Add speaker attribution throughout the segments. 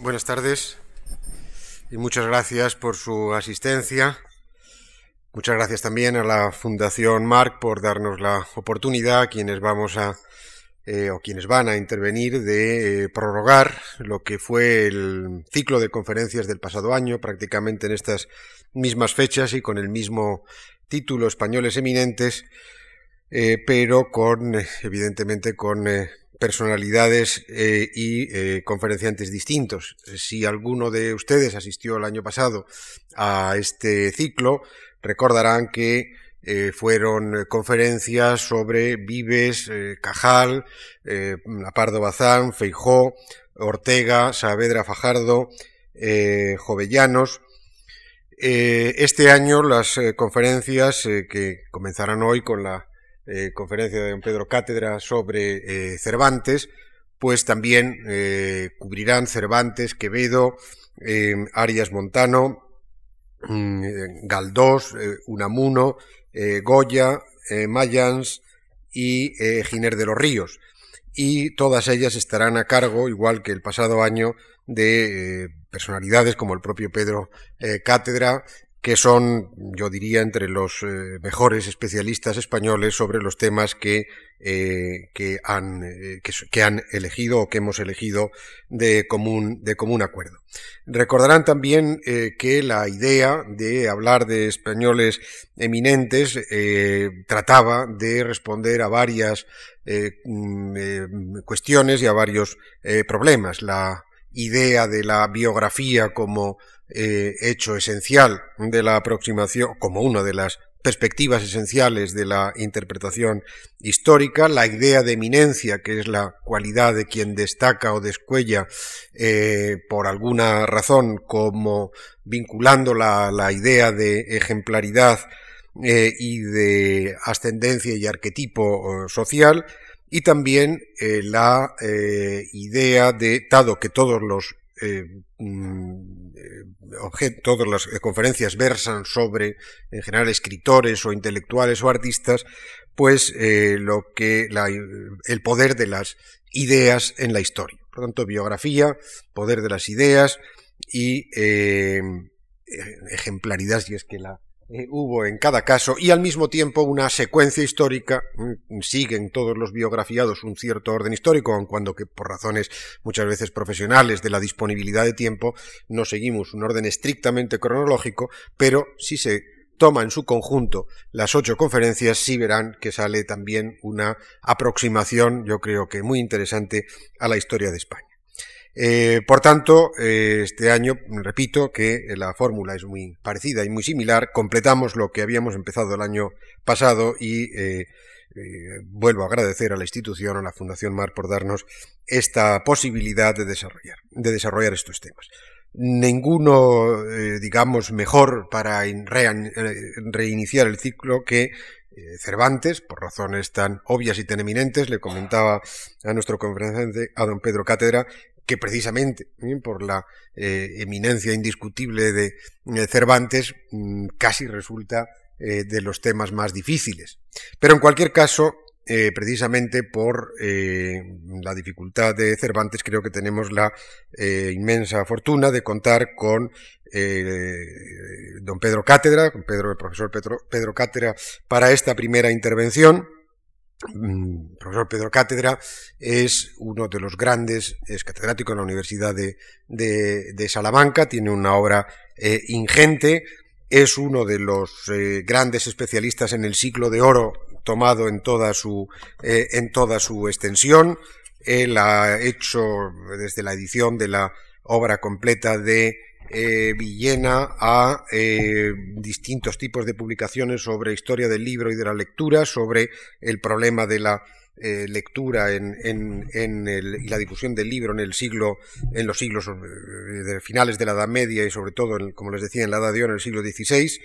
Speaker 1: buenas tardes y muchas gracias por su asistencia. Muchas gracias también a la Fundación Marc por darnos la oportunidad, quienes vamos a eh, o quienes van a intervenir, de eh, prorrogar lo que fue el ciclo de conferencias del pasado año, prácticamente en estas mismas fechas y con el mismo título, Españoles Eminentes, eh, pero con, evidentemente, con personalidades y conferenciantes distintos. Si alguno de ustedes asistió el año pasado a este ciclo, recordarán que eh, fueron eh, conferencias sobre Vives, eh, Cajal, Apardo Bazán, Feijó, Ortega, Saavedra Fajardo, Jovellanos. este año las conferencias que comenzarán hoy con la conferencia de don Pedro Cátedra sobre Cervantes, pues también cubrirán Cervantes, Quevedo, Arias Montano, mm, Galdós, Unamuno, eh, Goya, eh, Mayans y eh, Giner de los Ríos. Y todas ellas estarán a cargo, igual que el pasado año, de personalidades como el propio Pedro Cátedra, que son, yo diría, entre los eh, mejores especialistas españoles sobre los temas que, eh, que, han, eh, que, han elegido o que hemos elegido de común, de común acuerdo. Recordarán también que la idea de hablar de españoles eminentes trataba de responder a varias mm, cuestiones y a varios problemas. La idea de la biografía como eh, hecho esencial de la aproximación, como una de las perspectivas esenciales de la interpretación histórica, la idea de eminencia, que es la cualidad de quien destaca o descuella eh, por alguna razón, como vinculando la, la idea de ejemplaridad eh, y de ascendencia y arquetipo social, y también la idea de, dado que todos los mm, todas las conferencias versan sobre, en general, escritores o intelectuales o artistas, pues eh, lo que el poder de las ideas en la historia. Por lo tanto, biografía, poder de las ideas y eh, ejemplaridad, si es que la eh, hubo en cada caso y al mismo tiempo una secuencia histórica, mm, siguen todos los biografiados un cierto orden histórico, aun cuando que por razones muchas veces profesionales de la disponibilidad de tiempo no seguimos un orden estrictamente cronológico, pero si se toma en su conjunto las ocho conferencias, sí verán que sale también una aproximación, yo creo que muy interesante, a la historia de España. Eh, por tanto, eh, este año, repito, que la fórmula es muy parecida y muy similar, completamos lo que habíamos empezado el año pasado y eh, vuelvo a agradecer a la institución, a la Fundación Mar, por darnos esta posibilidad de desarrollar, de desarrollar estos temas. Ninguno, digamos, mejor para reiniciar el ciclo que Cervantes, por razones tan obvias y tan eminentes, le comentaba a nuestro conferenciante, a don Pedro Cátedra, que precisamente por la eh, eminencia indiscutible de eh, Cervantes mm, casi resulta eh, de los temas más difíciles. Pero en cualquier caso, precisamente por la dificultad de Cervantes, creo que tenemos la inmensa fortuna de contar con don Pedro Cátedra, con Pedro, el profesor Pedro, Pedro Cátedra, para esta primera intervención. Mm, profesor Pedro Cátedra es uno de los grandes, es catedrático en la Universidad de, Salamanca, tiene una obra eh, ingente, es uno de los eh, grandes especialistas en el siglo de oro tomado en toda su, eh, en toda su extensión. Él ha hecho desde la edición de la obra completa de eh, Villena a eh, distintos tipos de publicaciones sobre historia del libro y de la lectura, sobre el problema de la eh, lectura en, y la difusión del libro en el siglo, en los siglos de finales de la Edad Media y sobre todo, como les decía, en la Edad de Oro, en el siglo XVI.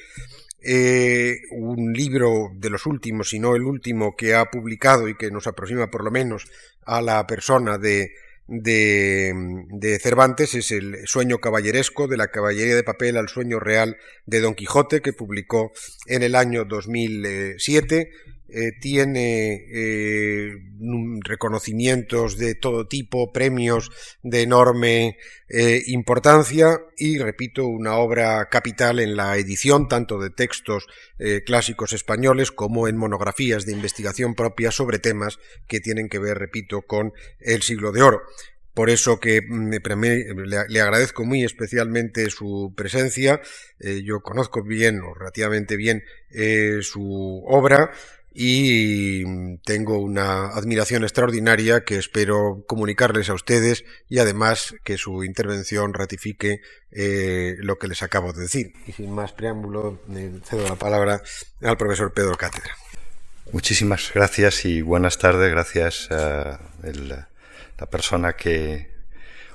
Speaker 1: un libro de los últimos, si no el último, que ha publicado y que nos aproxima por lo menos a la persona de, de, Cervantes es el sueño caballeresco de la caballería de papel al sueño real de Don Quijote que publicó en el año 2007 eh, tiene eh, reconocimientos de todo tipo, premios de enorme eh, importancia y, repito, una obra capital en la edición tanto de textos clásicos españoles como en monografías de investigación propia sobre temas que tienen que ver, repito, con el siglo de oro. Por eso que mm, le, agradezco muy especialmente su presencia. yo conozco bien o relativamente bien su obra y tengo una admiración extraordinaria que espero comunicarles a ustedes y además que su intervención ratifique eh, lo que les acabo de decir. Y sin más preámbulo, cedo la palabra al profesor Pedro Cátedra.
Speaker 2: Muchísimas gracias y buenas tardes. Gracias a la persona que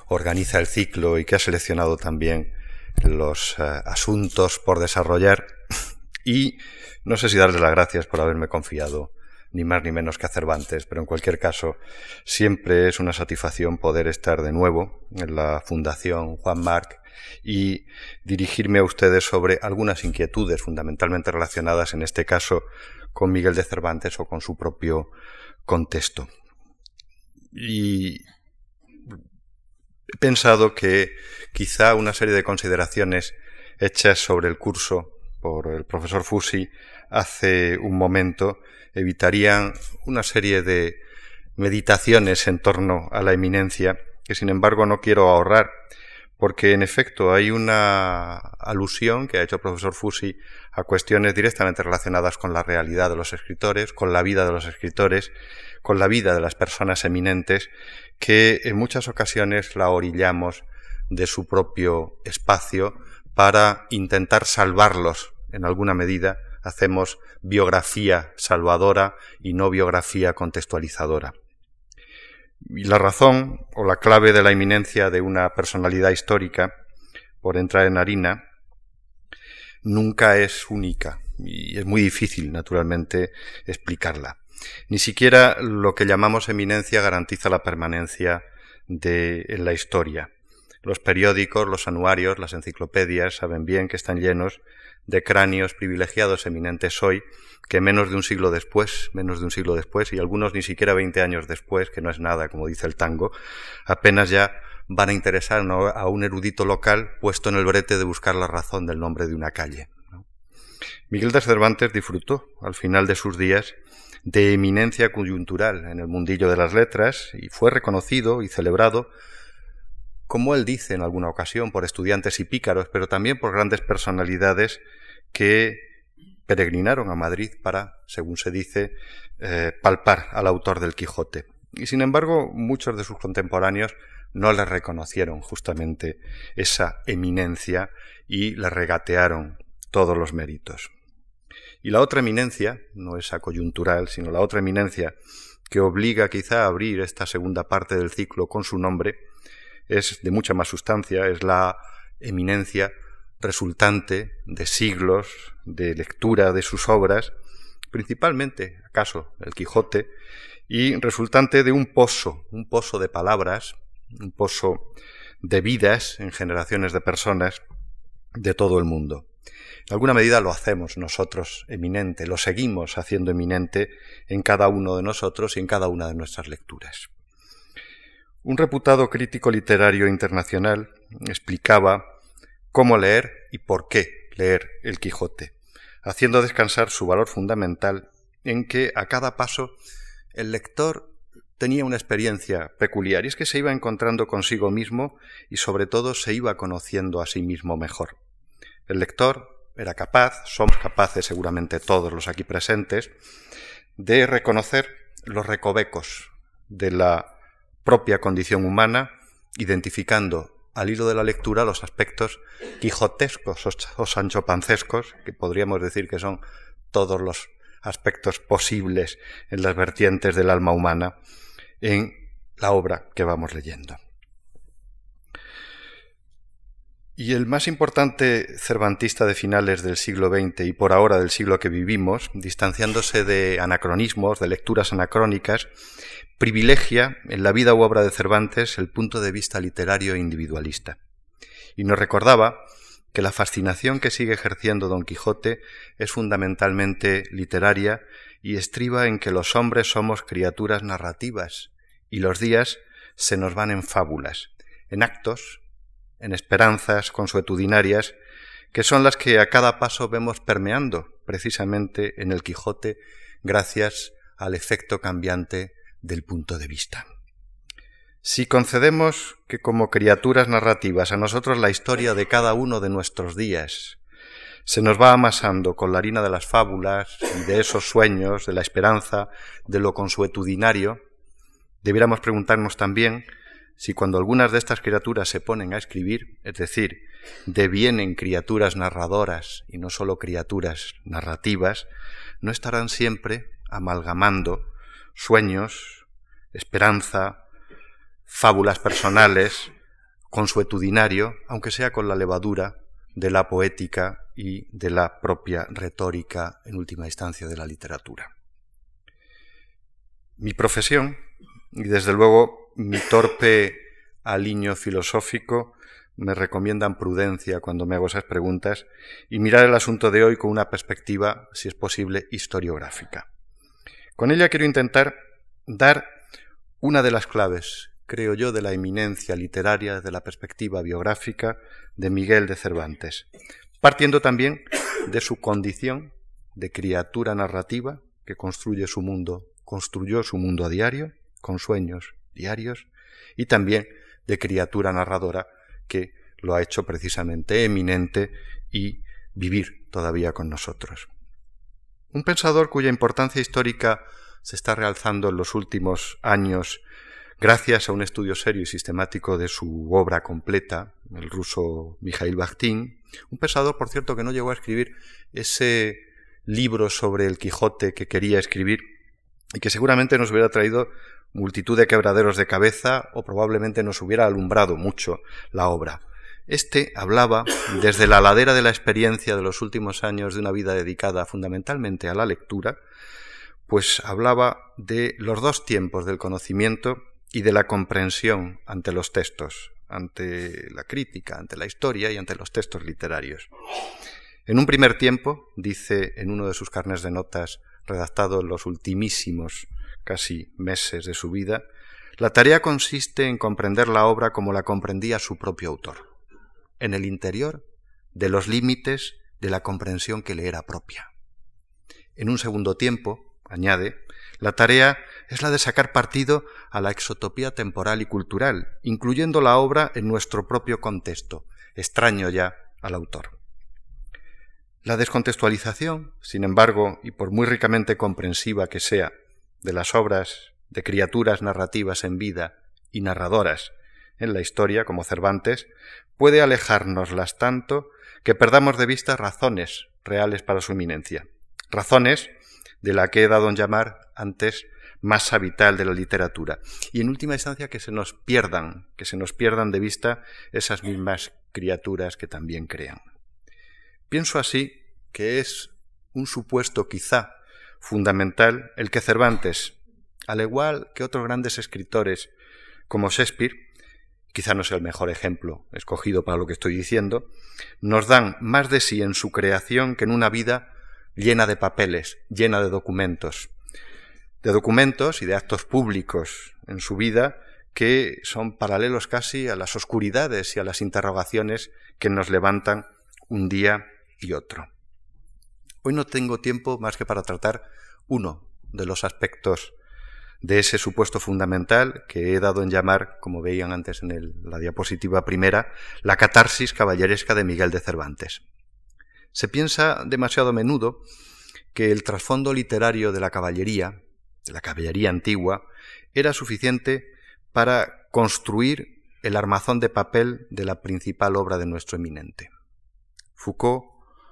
Speaker 2: organiza el ciclo y que ha seleccionado también los eh, asuntos por desarrollar y no sé si darles las gracias por haberme confiado, ni más ni menos que a Cervantes, pero en cualquier caso, siempre es una satisfacción poder estar de nuevo en la Fundación Juan Marc y dirigirme a ustedes sobre algunas inquietudes fundamentalmente relacionadas, en este caso, con Miguel de Cervantes o con su propio contexto. Y he pensado que quizá una serie de consideraciones hechas sobre el curso por el profesor Fusi hace un momento evitarían una serie de meditaciones en torno a la eminencia que sin embargo no quiero ahorrar porque en efecto hay una alusión que ha hecho el profesor Fusi a cuestiones directamente relacionadas con la realidad de los escritores, con la vida de los escritores, con la vida de las personas eminentes, que en muchas ocasiones la orillamos de su propio espacio para intentar salvarlos en alguna medida. Hacemos biografía salvadora y no biografía contextualizadora. Y la razón o la clave de la eminencia de una personalidad histórica, por entrar en harina, nunca es única y es muy difícil, naturalmente, explicarla. Ni siquiera lo que llamamos eminencia garantiza la permanencia de la historia. Los periódicos, los anuarios, las enciclopedias saben bien que están llenos de cráneos privilegiados eminentes hoy que menos de un siglo después, menos de un siglo después, y algunos ni siquiera veinte años después, que no es nada, como dice el tango, apenas ya van a interesar a un erudito local puesto en el brete de buscar la razón del nombre de una calle. Miguel de Cervantes disfrutó, al final de sus días, de eminencia coyuntural en el mundillo de las letras y fue reconocido y celebrado como él dice en alguna ocasión, por estudiantes y pícaros, pero también por grandes personalidades que peregrinaron a Madrid para, según se dice, eh, palpar al autor del Quijote. Y sin embargo, muchos de sus contemporáneos no le reconocieron justamente esa eminencia y le regatearon todos los méritos. Y la otra eminencia, no esa coyuntural, sino la otra eminencia que obliga quizá a abrir esta segunda parte del ciclo con su nombre, es de mucha más sustancia, es la eminencia resultante de siglos de lectura de sus obras, principalmente, acaso, el Quijote, y resultante de un pozo, un pozo de palabras, un pozo de vidas en generaciones de personas de todo el mundo. En alguna medida lo hacemos nosotros eminente, lo seguimos haciendo eminente en cada uno de nosotros y en cada una de nuestras lecturas. Un reputado crítico literario internacional explicaba cómo leer y por qué leer el Quijote, haciendo descansar su valor fundamental en que a cada paso el lector tenía una experiencia peculiar y es que se iba encontrando consigo mismo y sobre todo se iba conociendo a sí mismo mejor. El lector era capaz, somos capaces seguramente todos los aquí presentes, de reconocer los recovecos de la propia condición humana, identificando al hilo de la lectura los aspectos quijotescos o sanchopancescos, que podríamos decir que son todos los aspectos posibles en las vertientes del alma humana en la obra que vamos leyendo. Y el más importante cervantista de finales del siglo XX y por ahora del siglo que vivimos, distanciándose de anacronismos, de lecturas anacrónicas, privilegia en la vida u obra de Cervantes el punto de vista literario e individualista. Y nos recordaba que la fascinación que sigue ejerciendo Don Quijote es fundamentalmente literaria y estriba en que los hombres somos criaturas narrativas y los días se nos van en fábulas, en actos, en esperanzas consuetudinarias, que son las que a cada paso vemos permeando precisamente en el Quijote gracias al efecto cambiante del punto de vista. Si concedemos que como criaturas narrativas a nosotros la historia de cada uno de nuestros días se nos va amasando con la harina de las fábulas y de esos sueños, de la esperanza, de lo consuetudinario, debiéramos preguntarnos también si cuando algunas de estas criaturas se ponen a escribir, es decir, devienen criaturas narradoras y no solo criaturas narrativas, no estarán siempre amalgamando sueños, esperanza, fábulas personales, consuetudinario, aunque sea con la levadura de la poética y de la propia retórica, en última instancia, de la literatura. Mi profesión, y desde luego mi torpe aliño filosófico, me recomiendan prudencia cuando me hago esas preguntas y mirar el asunto de hoy con una perspectiva, si es posible, historiográfica. Con ella quiero intentar dar una de las claves creo yo, de la eminencia literaria desde la perspectiva biográfica de Miguel de Cervantes, partiendo también de su condición de criatura narrativa que construye su mundo, construyó su mundo a diario, con sueños diarios, y también de criatura narradora que lo ha hecho precisamente eminente y vivir todavía con nosotros. Un pensador cuya importancia histórica se está realzando en los últimos años Gracias a un estudio serio y sistemático de su obra completa, el ruso Mikhail Bakhtin, un pensador, por cierto, que no llegó a escribir ese libro sobre el Quijote que quería escribir y que seguramente nos hubiera traído multitud de quebraderos de cabeza o probablemente nos hubiera alumbrado mucho la obra. Este hablaba desde la ladera de la experiencia de los últimos años de una vida dedicada fundamentalmente a la lectura, pues hablaba de los dos tiempos del conocimiento y de la comprensión ante los textos, ante la crítica, ante la historia y ante los textos literarios. En un primer tiempo, dice en uno de sus carnes de notas, redactado en los ultimísimos casi meses de su vida, la tarea consiste en comprender la obra como la comprendía su propio autor, en el interior de los límites de la comprensión que le era propia. En un segundo tiempo, añade, la tarea es la de sacar partido a la exotopía temporal y cultural, incluyendo la obra en nuestro propio contexto, extraño ya al autor. La descontextualización, sin embargo, y por muy ricamente comprensiva que sea, de las obras de criaturas narrativas en vida y narradoras en la historia, como Cervantes, puede alejárnoslas tanto que perdamos de vista razones reales para su eminencia. Razones de la que he dado en llamar antes más vital de la literatura. Y en última instancia que se nos pierdan, que se nos pierdan de vista esas mismas criaturas que también crean. Pienso así que es un supuesto quizá fundamental el que Cervantes, al igual que otros grandes escritores como Shakespeare, quizá no sea el mejor ejemplo escogido para lo que estoy diciendo, nos dan más de sí en su creación que en una vida llena de papeles, llena de documentos, de documentos y de actos públicos en su vida que son paralelos casi a las oscuridades y a las interrogaciones que nos levantan un día y otro. Hoy no tengo tiempo más que para tratar uno de los aspectos de ese supuesto fundamental que he dado en llamar, como veían antes en la diapositiva primera, la catarsis caballeresca de Miguel de Cervantes. Se piensa demasiado a menudo que el trasfondo literario de la caballería, de la caballería antigua, era suficiente para construir el armazón de papel de la principal obra de nuestro eminente. Foucault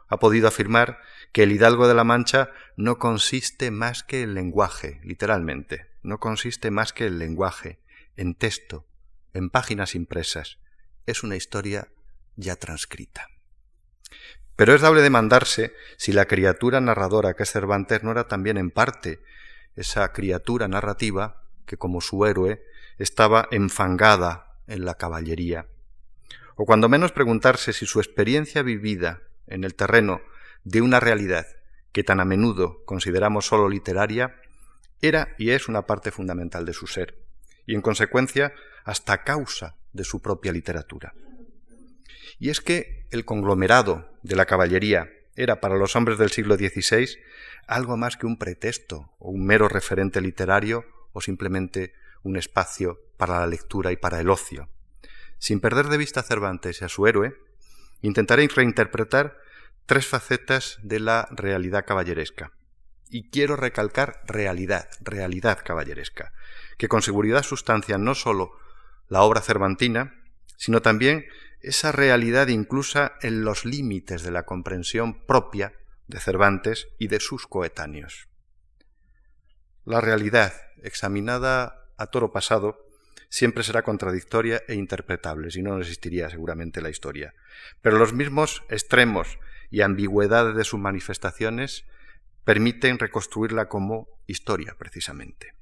Speaker 2: ha podido afirmar que el hidalgo de la Mancha no consiste más que en lenguaje, literalmente, no consiste más que en lenguaje, en texto, en páginas impresas. Es una historia ya transcrita. Pero es dable demandarse si la criatura narradora que es Cervantes no era también en parte esa criatura narrativa que como su héroe estaba enfangada en la caballería. o cuando menos preguntarse si su experiencia vivida en el terreno de una realidad que tan a menudo consideramos solo literaria, era y es una parte fundamental de su ser, y en consecuencia hasta causa de su propia literatura. Y es que el conglomerado de la caballería era para los hombres del siglo XVI algo más que un pretexto o un mero referente literario o simplemente un espacio para la lectura y para el ocio. Sin perder de vista a Cervantes y a su héroe, intentaré reinterpretar tres facetas de la realidad caballeresca. Y quiero recalcar realidad, realidad caballeresca, que con seguridad sustancia no sólo la obra cervantina, sino también esa realidad inclusa en los límites de la comprensión propia de Cervantes y de sus coetáneos. La realidad, examinada a toro pasado, siempre será contradictoria e interpretable, si no, existiría seguramente la historia. Pero los mismos extremos y ambigüedades de sus manifestaciones permiten reconstruirla como historia, precisamente.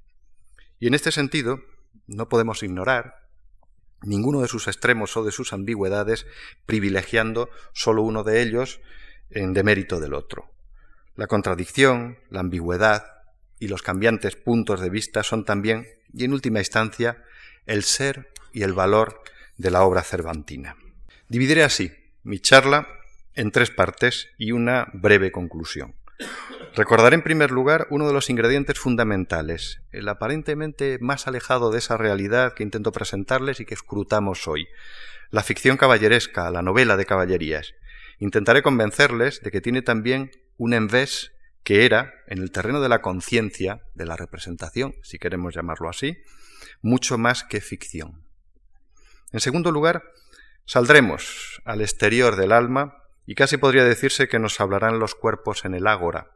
Speaker 2: Y en este sentido, no podemos ignorar ninguno de sus extremos o de sus ambigüedades, privilegiando solo uno de ellos en demérito del otro. La contradicción, la ambigüedad y los cambiantes puntos de vista son también, y en última instancia, el ser y el valor de la obra cervantina. Dividiré así mi charla en tres partes y una breve conclusión. Recordaré en primer lugar uno de los ingredientes fundamentales, el aparentemente más alejado de esa realidad que intento presentarles y que escrutamos hoy, la ficción caballeresca, la novela de caballerías. Intentaré convencerles de que tiene también un envés que era, en el terreno de la conciencia, de la representación, si queremos llamarlo así, mucho más que ficción. En segundo lugar, saldremos al exterior del alma y casi podría decirse que nos hablarán los cuerpos en el ágora,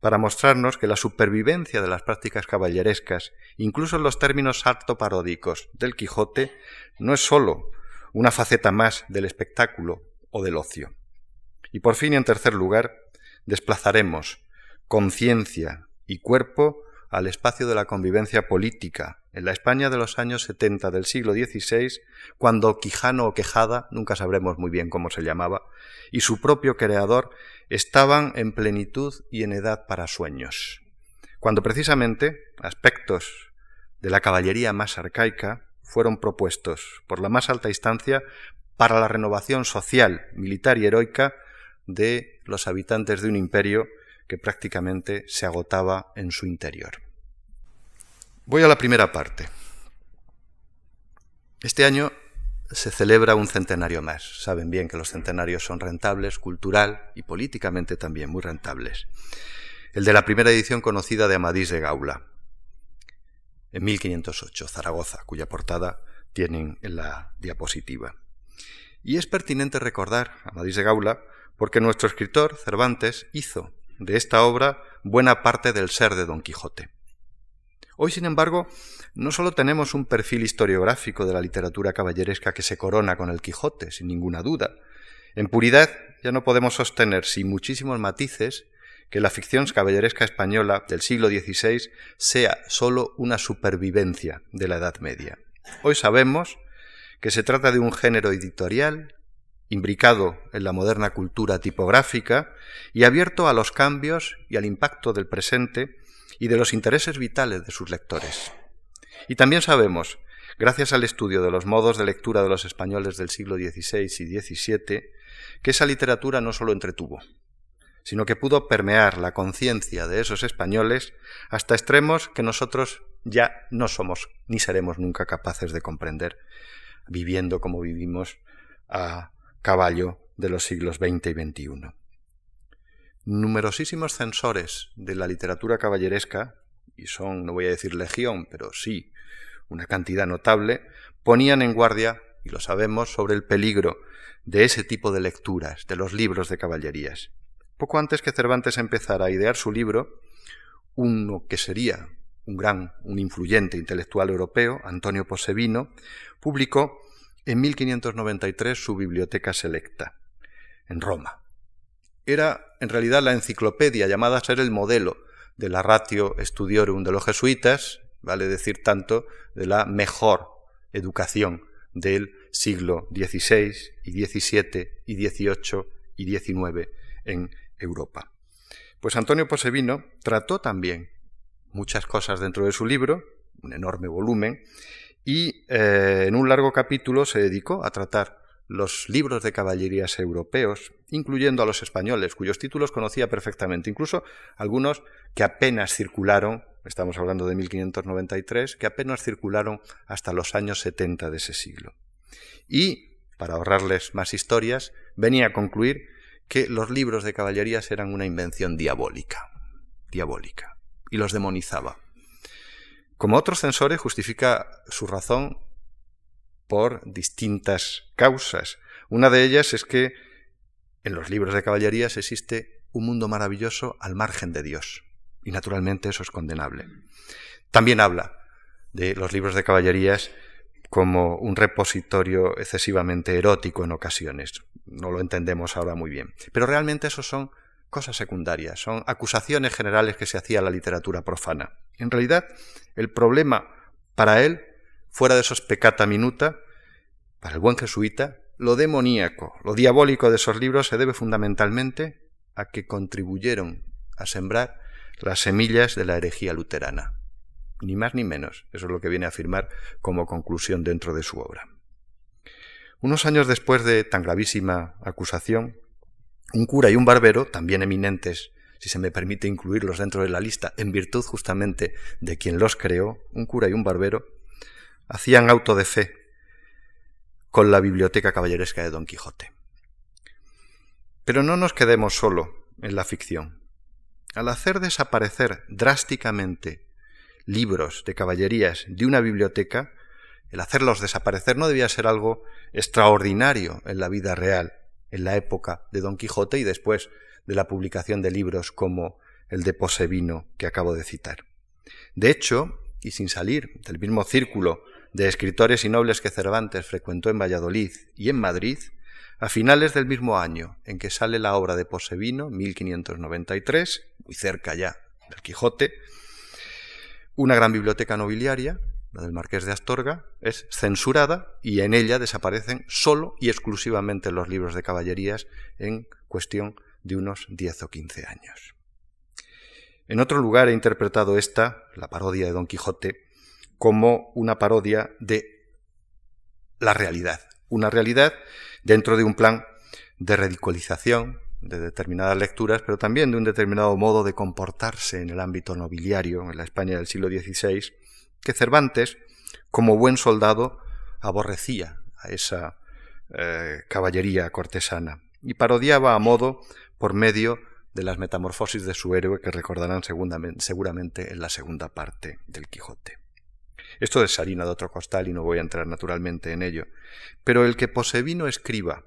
Speaker 2: para mostrarnos que la supervivencia de las prácticas caballerescas, incluso en los términos harto paródicos del Quijote, no es sólo una faceta más del espectáculo o del ocio. Y por fin, en tercer lugar, desplazaremos conciencia y cuerpo al espacio de la convivencia política en la España de los años 70 del siglo XVI, cuando Quijano o Quejada, nunca sabremos muy bien cómo se llamaba, y su propio creador estaban en plenitud y en edad para sueños, cuando precisamente aspectos de la caballería más arcaica fueron propuestos por la más alta instancia para la renovación social, militar y heroica de los habitantes de un imperio que prácticamente se agotaba en su interior. Voy a la primera parte. Este año se celebra un centenario más. Saben bien que los centenarios son rentables, cultural y políticamente también muy rentables. El de la primera edición conocida de Amadís de Gaula, en 1508, Zaragoza, cuya portada tienen en la diapositiva. Y es pertinente recordar Amadís de Gaula porque nuestro escritor, Cervantes, hizo de esta obra buena parte del ser de Don Quijote. Hoy, sin embargo, no solo tenemos un perfil historiográfico de la literatura caballeresca que se corona con el Quijote, sin ninguna duda. En puridad ya no podemos sostener, sin muchísimos matices, que la ficción caballeresca española del siglo XVI sea sólo una supervivencia de la Edad Media. Hoy sabemos que se trata de un género editorial imbricado en la moderna cultura tipográfica y abierto a los cambios y al impacto del presente y de los intereses vitales de sus lectores. Y también sabemos, gracias al estudio de los modos de lectura de los españoles del siglo XVI y XVII, que esa literatura no solo entretuvo, sino que pudo permear la conciencia de esos españoles hasta extremos que nosotros ya no somos ni seremos nunca capaces de comprender, viviendo como vivimos a caballo de los siglos XX y XXI. Numerosísimos censores de la literatura caballeresca, y son, no voy a decir legión, pero sí una cantidad notable, ponían en guardia, y lo sabemos, sobre el peligro de ese tipo de lecturas, de los libros de caballerías. Poco antes que Cervantes empezara a idear su libro, uno que sería un gran, un influyente intelectual europeo, Antonio Posevino, publicó en 1593 su Biblioteca Selecta, en Roma. Era en realidad la enciclopedia llamada a ser el modelo de la ratio studiorum de los jesuitas, vale decir tanto, de la mejor educación del siglo XVI y XVII y XVIII y XIX en Europa. Pues Antonio Posevino trató también muchas cosas dentro de su libro, un enorme volumen, y eh, en un largo capítulo se dedicó a tratar los libros de caballerías europeos, incluyendo a los españoles, cuyos títulos conocía perfectamente, incluso algunos que apenas circularon, estamos hablando de 1593, que apenas circularon hasta los años 70 de ese siglo. Y, para ahorrarles más historias, venía a concluir que los libros de caballerías eran una invención diabólica, diabólica, y los demonizaba. Como otros censores, justifica su razón por distintas causas. Una de ellas es que en los libros de caballerías existe un mundo maravilloso al margen de Dios, y naturalmente eso es condenable. También habla de los libros de caballerías como un repositorio excesivamente erótico en ocasiones. No lo entendemos ahora muy bien. Pero realmente eso son cosas secundarias, son acusaciones generales que se hacía a la literatura profana. En realidad, el problema para él, fuera de esos pecata minuta, para el buen jesuita, lo demoníaco, lo diabólico de esos libros se debe fundamentalmente a que contribuyeron a sembrar las semillas de la herejía luterana ni más ni menos. Eso es lo que viene a afirmar como conclusión dentro de su obra. Unos años después de tan gravísima acusación, un cura y un barbero, también eminentes, si se me permite incluirlos dentro de la lista, en virtud justamente de quien los creó, un cura y un barbero, hacían auto de fe con la biblioteca caballeresca de Don Quijote. Pero no nos quedemos solo en la ficción. Al hacer desaparecer drásticamente libros de caballerías de una biblioteca, el hacerlos desaparecer no debía ser algo extraordinario en la vida real, en la época de Don Quijote y después de la publicación de libros como el de Posevino que acabo de citar. De hecho, y sin salir del mismo círculo de escritores y nobles que Cervantes frecuentó en Valladolid y en Madrid, a finales del mismo año en que sale la obra de Posevino, 1593, muy cerca ya del Quijote, una gran biblioteca nobiliaria, la del Marqués de Astorga, es censurada y en ella desaparecen solo y exclusivamente los libros de caballerías en cuestión de unos 10 o 15 años. En otro lugar he interpretado esta, la parodia de Don Quijote, como una parodia de la realidad, una realidad dentro de un plan de ridiculización, de determinadas lecturas, pero también de un determinado modo de comportarse en el ámbito nobiliario en la España del siglo XVI, que Cervantes, como buen soldado, aborrecía a esa eh, caballería cortesana y parodiaba a modo por medio de las metamorfosis de su héroe que recordarán seguramente en la segunda parte del Quijote. Esto es harina de otro costal y no voy a entrar naturalmente en ello, pero el que Posevino escriba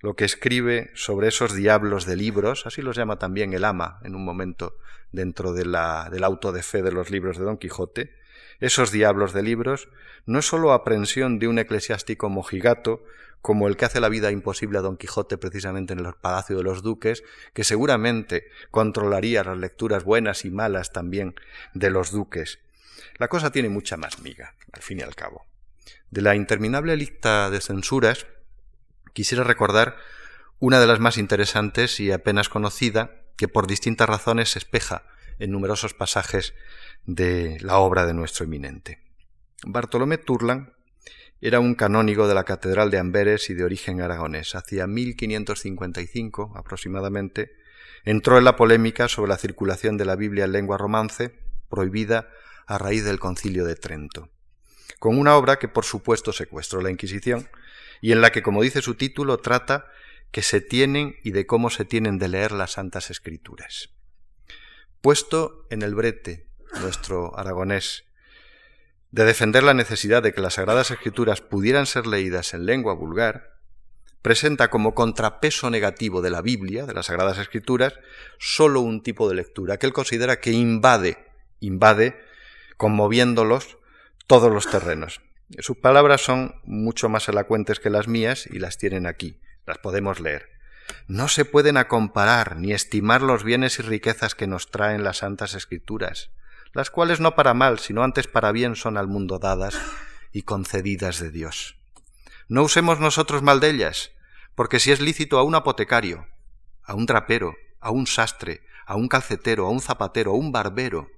Speaker 2: lo que escribe sobre esos diablos de libros, así los llama también el ama en un momento dentro del auto de fe de los libros de Don Quijote, esos diablos de libros no es sólo aprensión de un eclesiástico mojigato, como el que hace la vida imposible a Don Quijote precisamente en el palacio de los duques, que seguramente controlaría las lecturas buenas y malas también de los duques. La cosa tiene mucha más miga, al fin y al cabo. De la interminable lista de censuras quisiera recordar una de las más interesantes y apenas conocida, que por distintas razones se espeja en numerosos pasajes de la obra de nuestro eminente. Bartolomé Turlan era un canónigo de la Catedral de Amberes y de origen aragonés. Hacia 1555 aproximadamente entró en la polémica sobre la circulación de la Biblia en lengua romance, prohibida a raíz del concilio de Trento, con una obra que por supuesto secuestró la Inquisición y en la que, como dice su título, trata que se tienen y de cómo se tienen de leer las Santas Escrituras. Puesto en el brete, nuestro aragonés, de defender la necesidad de que las Sagradas Escrituras pudieran ser leídas en lengua vulgar, presenta como contrapeso negativo de la Biblia, de las Sagradas Escrituras, solo un tipo de lectura que él considera que invade, invade, conmoviéndolos todos los terrenos. Sus palabras son mucho más elocuentes que las mías y las tienen aquí, las podemos leer. No se pueden acomparar ni estimar los bienes y riquezas que nos traen las santas escrituras, las cuales no para mal, sino antes para bien son al mundo dadas y concedidas de Dios. No usemos nosotros mal de ellas, porque si es lícito a un apotecario, a un trapero, a un sastre, a un calcetero, a un zapatero, a un barbero,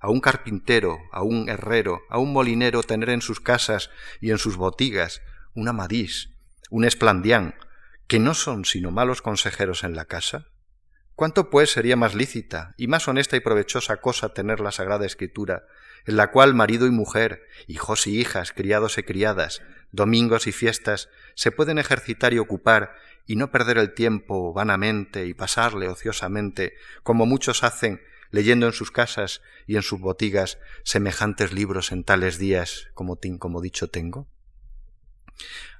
Speaker 2: a un carpintero, a un herrero, a un molinero tener en sus casas y en sus botigas un amadís, un esplandián, que no son sino malos consejeros en la casa? ¿Cuánto pues sería más lícita y más honesta y provechosa cosa tener la Sagrada Escritura, en la cual marido y mujer, hijos y hijas, criados y criadas, domingos y fiestas, se pueden ejercitar y ocupar y no perder el tiempo vanamente y pasarle ociosamente, como muchos hacen, leyendo en sus casas y en sus botigas semejantes libros en tales días como, como dicho tengo?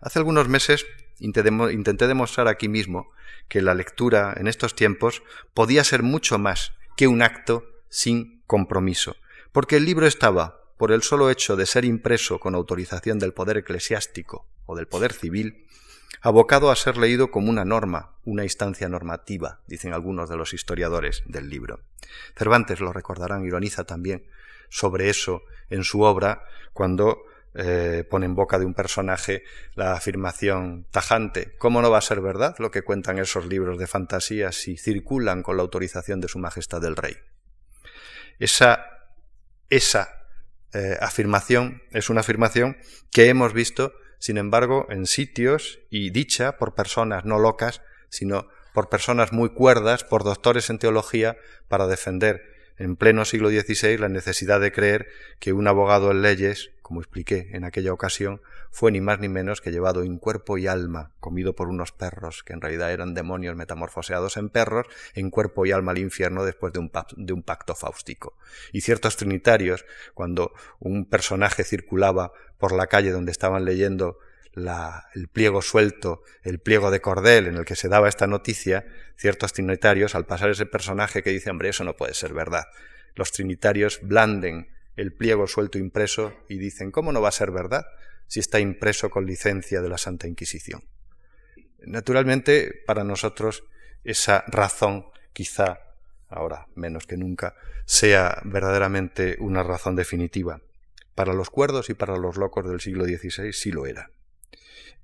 Speaker 2: Hace algunos meses intenté demostrar aquí mismo que la lectura en estos tiempos podía ser mucho más que un acto sin compromiso, porque el libro estaba, por el solo hecho de ser impreso con autorización del poder eclesiástico o del poder civil, abocado a ser leído como una norma, una instancia normativa, dicen algunos de los historiadores del libro. Cervantes, lo recordarán, ironiza también sobre eso en su obra cuando eh, pone en boca de un personaje la afirmación tajante. ¿Cómo no va a ser verdad lo que cuentan esos libros de fantasía si circulan con la autorización de Su Majestad el Rey? Esa, esa eh, afirmación es una afirmación que hemos visto sin embargo, en sitios y dicha por personas no locas, sino por personas muy cuerdas, por doctores en teología, para defender en pleno siglo XVI la necesidad de creer que un abogado en leyes, como expliqué en aquella ocasión, fue ni más ni menos que llevado en cuerpo y alma, comido por unos perros, que en realidad eran demonios metamorfoseados en perros, en cuerpo y alma al infierno después de un, de un pacto fáustico. Y ciertos trinitarios, cuando un personaje circulaba por la calle donde estaban leyendo el pliego suelto, el pliego de cordel en el que se daba esta noticia, ciertos trinitarios, al pasar ese personaje que dice, hombre, eso no puede ser verdad, los trinitarios blanden el pliego suelto impreso y dicen, ¿cómo no va a ser verdad? si está impreso con licencia de la Santa Inquisición. Naturalmente, para nosotros, esa razón, quizá ahora menos que nunca, sea verdaderamente una razón definitiva. Para los cuerdos y para los locos del siglo XVI sí lo era.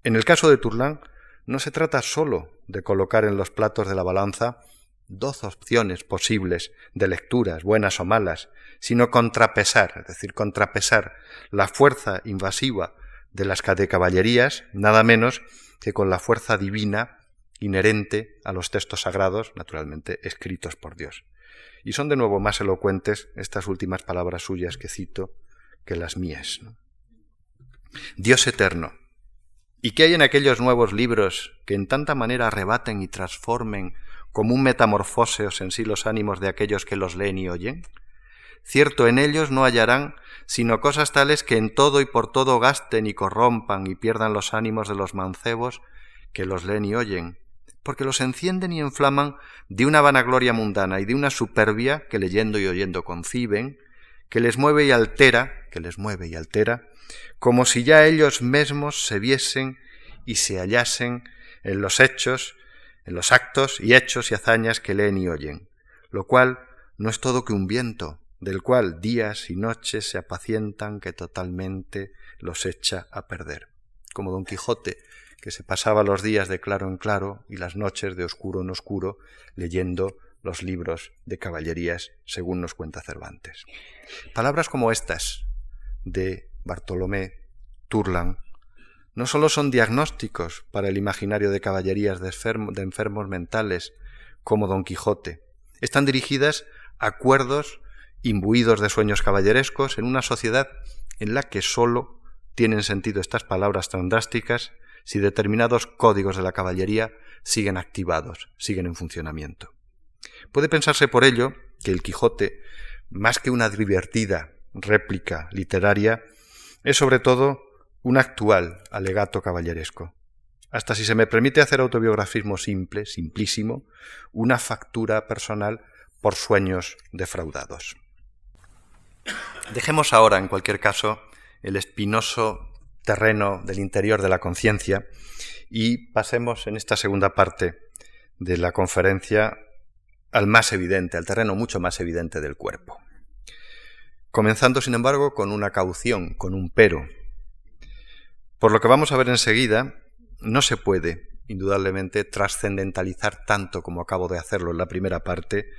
Speaker 2: En el caso de Turlán, no se trata sólo de colocar en los platos de la balanza dos opciones posibles de lecturas, buenas o malas, sino contrapesar, es decir, contrapesar la fuerza invasiva de las de caballerías, nada menos que con la fuerza divina inherente a los textos sagrados, naturalmente escritos por Dios. Y son de nuevo más elocuentes estas últimas palabras suyas que cito que las mías. Dios eterno, ¿y qué hay en aquellos nuevos libros que en tanta manera arrebaten y transformen como un metamorfoseos en sí los ánimos de aquellos que los leen y oyen? Cierto, en ellos no hallarán sino cosas tales que en todo y por todo gasten y corrompan y pierdan los ánimos de los mancebos que los leen y oyen, porque los encienden y inflaman de una vanagloria mundana y de una superbia que leyendo y oyendo conciben, que les mueve y altera, que les mueve y altera, como si ya ellos mismos se viesen y se hallasen en los hechos, en los actos y hechos y hazañas que leen y oyen, lo cual no es todo que un viento, del cual días y noches se apacientan que totalmente los echa a perder. Como don Quijote, que se pasaba los días de claro en claro y las noches de oscuro en oscuro leyendo los libros de caballerías, según nos cuenta Cervantes. Palabras como estas de Bartolomé Turlan no sólo son diagnósticos para el imaginario de caballerías de, de enfermos mentales como Don Quijote, están dirigidas a acuerdos imbuidos de sueños caballerescos en una sociedad en la que sólo tienen sentido estas palabras tan drásticas si determinados códigos de la caballería siguen activados, siguen en funcionamiento. Puede pensarse por ello que el Quijote, más que una divertida réplica literaria, es sobre todo un actual alegato caballeresco. Hasta si se me permite hacer autobiografismo simple, simplísimo, una factura personal por sueños defraudados. Dejemos ahora, en cualquier caso, el espinoso terreno del interior de la conciencia y pasemos en esta segunda parte de la conferencia al más evidente, al terreno mucho más evidente del cuerpo. Comenzando, sin embargo, con una caución, con un pero. Por lo que vamos a ver enseguida, no se puede, indudablemente, trascendentalizar tanto como acabo de hacerlo en la primera parte,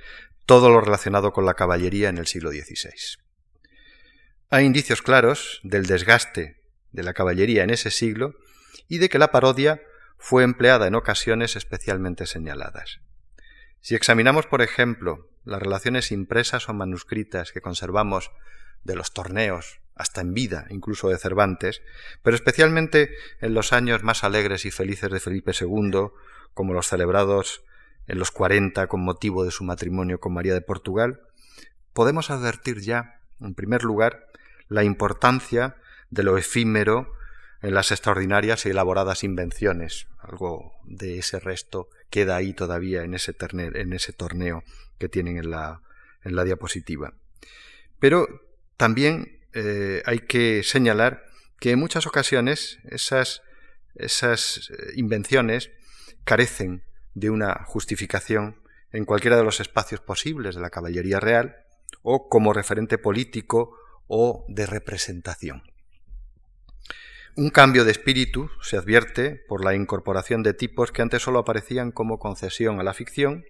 Speaker 2: todo lo relacionado con la caballería en el siglo XVI. Hay indicios claros del desgaste de la caballería en ese siglo y de que la parodia fue empleada en ocasiones especialmente señaladas. Si examinamos, por ejemplo, las relaciones impresas o manuscritas que conservamos de los torneos, hasta en vida, incluso de Cervantes, pero especialmente en los años más alegres y felices de Felipe II, como los celebrados en los 40 con motivo de su matrimonio con María de Portugal, podemos advertir ya, en primer lugar, la importancia de lo efímero en las extraordinarias y elaboradas invenciones. Algo de ese resto queda ahí todavía en ese, en ese torneo que tienen en la, en la diapositiva. Pero también eh, hay que señalar que en muchas ocasiones esas, esas eh, invenciones carecen de una justificación en cualquiera de los espacios posibles de la caballería real o como referente político o de representación. Un cambio de espíritu se advierte por la incorporación de tipos que antes solo aparecían como concesión a la ficción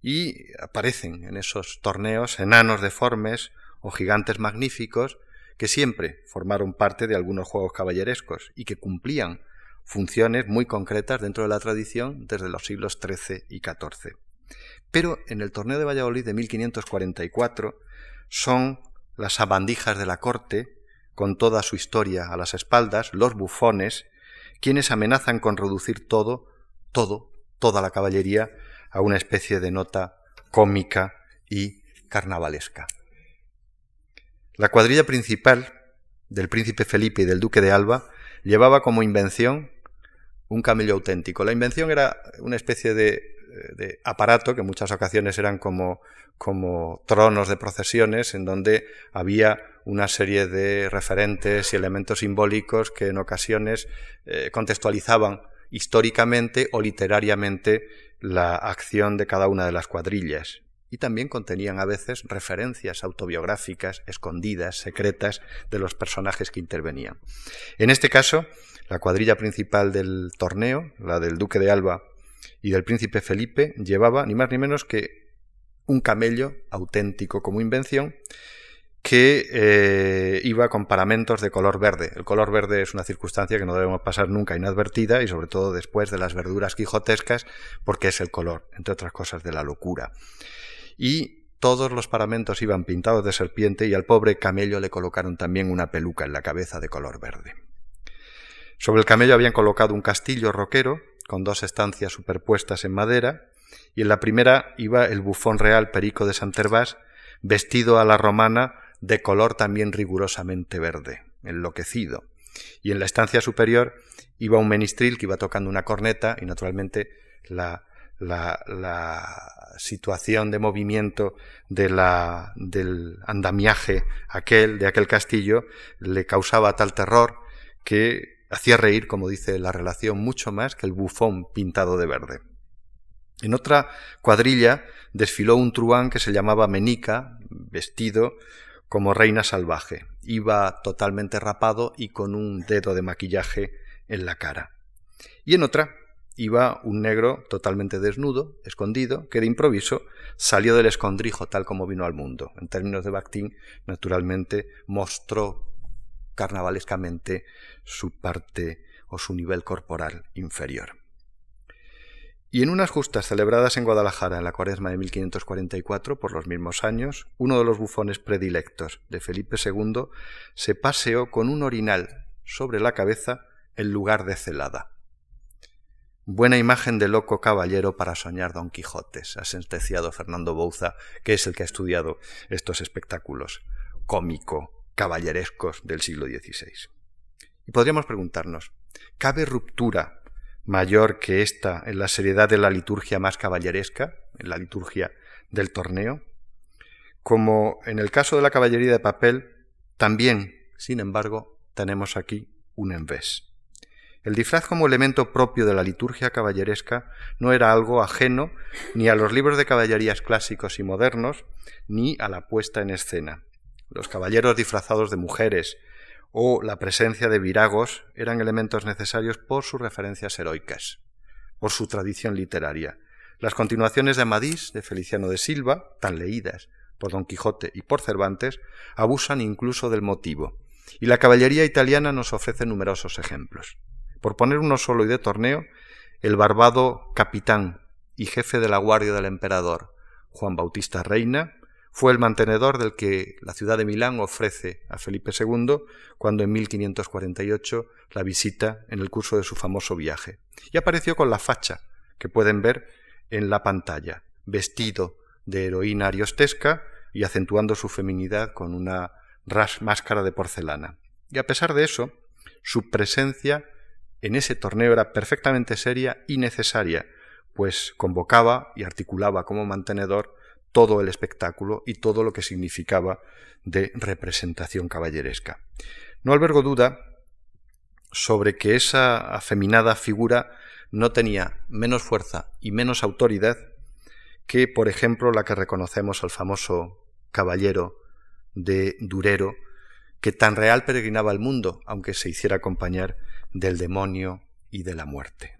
Speaker 2: y aparecen en esos torneos enanos deformes o gigantes magníficos que siempre formaron parte de algunos juegos caballerescos y que cumplían funciones muy concretas dentro de la tradición desde los siglos XIII y XIV. Pero en el torneo de Valladolid de 1544 son las sabandijas de la corte con toda su historia a las espaldas, los bufones, quienes amenazan con reducir todo, todo, toda la caballería a una especie de nota cómica y carnavalesca. La cuadrilla principal del príncipe Felipe y del duque de Alba llevaba como invención un camello auténtico. La invención era una especie de, de aparato que en muchas ocasiones eran como, como tronos de procesiones en donde había una serie de referentes y elementos simbólicos que en ocasiones eh, contextualizaban históricamente o literariamente la acción de cada una de las cuadrillas. Y también contenían a veces referencias autobiográficas, escondidas, secretas, de los personajes que intervenían. En este caso, la cuadrilla principal del torneo, la del Duque de Alba y del Príncipe Felipe, llevaba ni más ni menos que un camello auténtico como invención, que eh, iba con paramentos de color verde. El color verde es una circunstancia que no debemos pasar nunca inadvertida y sobre todo después de las verduras quijotescas porque es el color, entre otras cosas, de la locura. Y todos los paramentos iban pintados de serpiente y al pobre camello le colocaron también una peluca en la cabeza de color verde. Sobre el camello habían colocado un castillo roquero con dos estancias superpuestas en madera y en la primera iba el bufón real Perico de Santervás vestido a la romana de color también rigurosamente verde, enloquecido. Y en la estancia superior iba un ministril que iba tocando una corneta y naturalmente la, la, la situación de movimiento de la, del andamiaje aquel, de aquel castillo, le causaba tal terror que hacía reír, como dice la relación, mucho más que el bufón pintado de verde. En otra cuadrilla desfiló un truán que se llamaba Menica, vestido como reina salvaje. Iba totalmente rapado y con un dedo de maquillaje en la cara. Y en otra iba un negro totalmente desnudo, escondido, que de improviso salió del escondrijo tal como vino al mundo. En términos de Bakhtin, naturalmente, mostró carnavalescamente su parte o su nivel corporal inferior. Y en unas justas celebradas en Guadalajara en la cuaresma de 1544, por los mismos años, uno de los bufones predilectos de Felipe II se paseó con un orinal sobre la cabeza en lugar de celada. Buena imagen de loco caballero para soñar Don Quijotes, ha sentenciado Fernando Bouza, que es el que ha estudiado estos espectáculos cómico, caballerescos del siglo XVI. Y podríamos preguntarnos, ¿cabe ruptura mayor que esta en la seriedad de la liturgia más caballeresca, en la liturgia del torneo, como en el caso de la caballería de papel, también, sin embargo, tenemos aquí un envés. El disfraz como elemento propio de la liturgia caballeresca no era algo ajeno ni a los libros de caballerías clásicos y modernos, ni a la puesta en escena. Los caballeros disfrazados de mujeres o la presencia de viragos eran elementos necesarios por sus referencias heroicas, por su tradición literaria. Las continuaciones de Amadís, de Feliciano de Silva, tan leídas por Don Quijote y por Cervantes, abusan incluso del motivo. Y la caballería italiana nos ofrece numerosos ejemplos. Por poner uno solo y de torneo, el barbado capitán y jefe de la guardia del emperador, Juan Bautista Reina, fue el mantenedor del que la ciudad de Milán ofrece a Felipe II cuando en 1548 la visita en el curso de su famoso viaje. Y apareció con la facha que pueden ver en la pantalla, vestido de heroína ariostesca y acentuando su feminidad con una máscara de porcelana. Y a pesar de eso, su presencia en ese torneo era perfectamente seria y necesaria, pues convocaba y articulaba como mantenedor todo el espectáculo y todo lo que significaba de representación caballeresca. No albergo duda sobre que esa afeminada figura no tenía menos fuerza y menos autoridad que, por ejemplo, la que reconocemos al famoso caballero de Durero, que tan real peregrinaba al mundo, aunque se hiciera acompañar del demonio y de la muerte.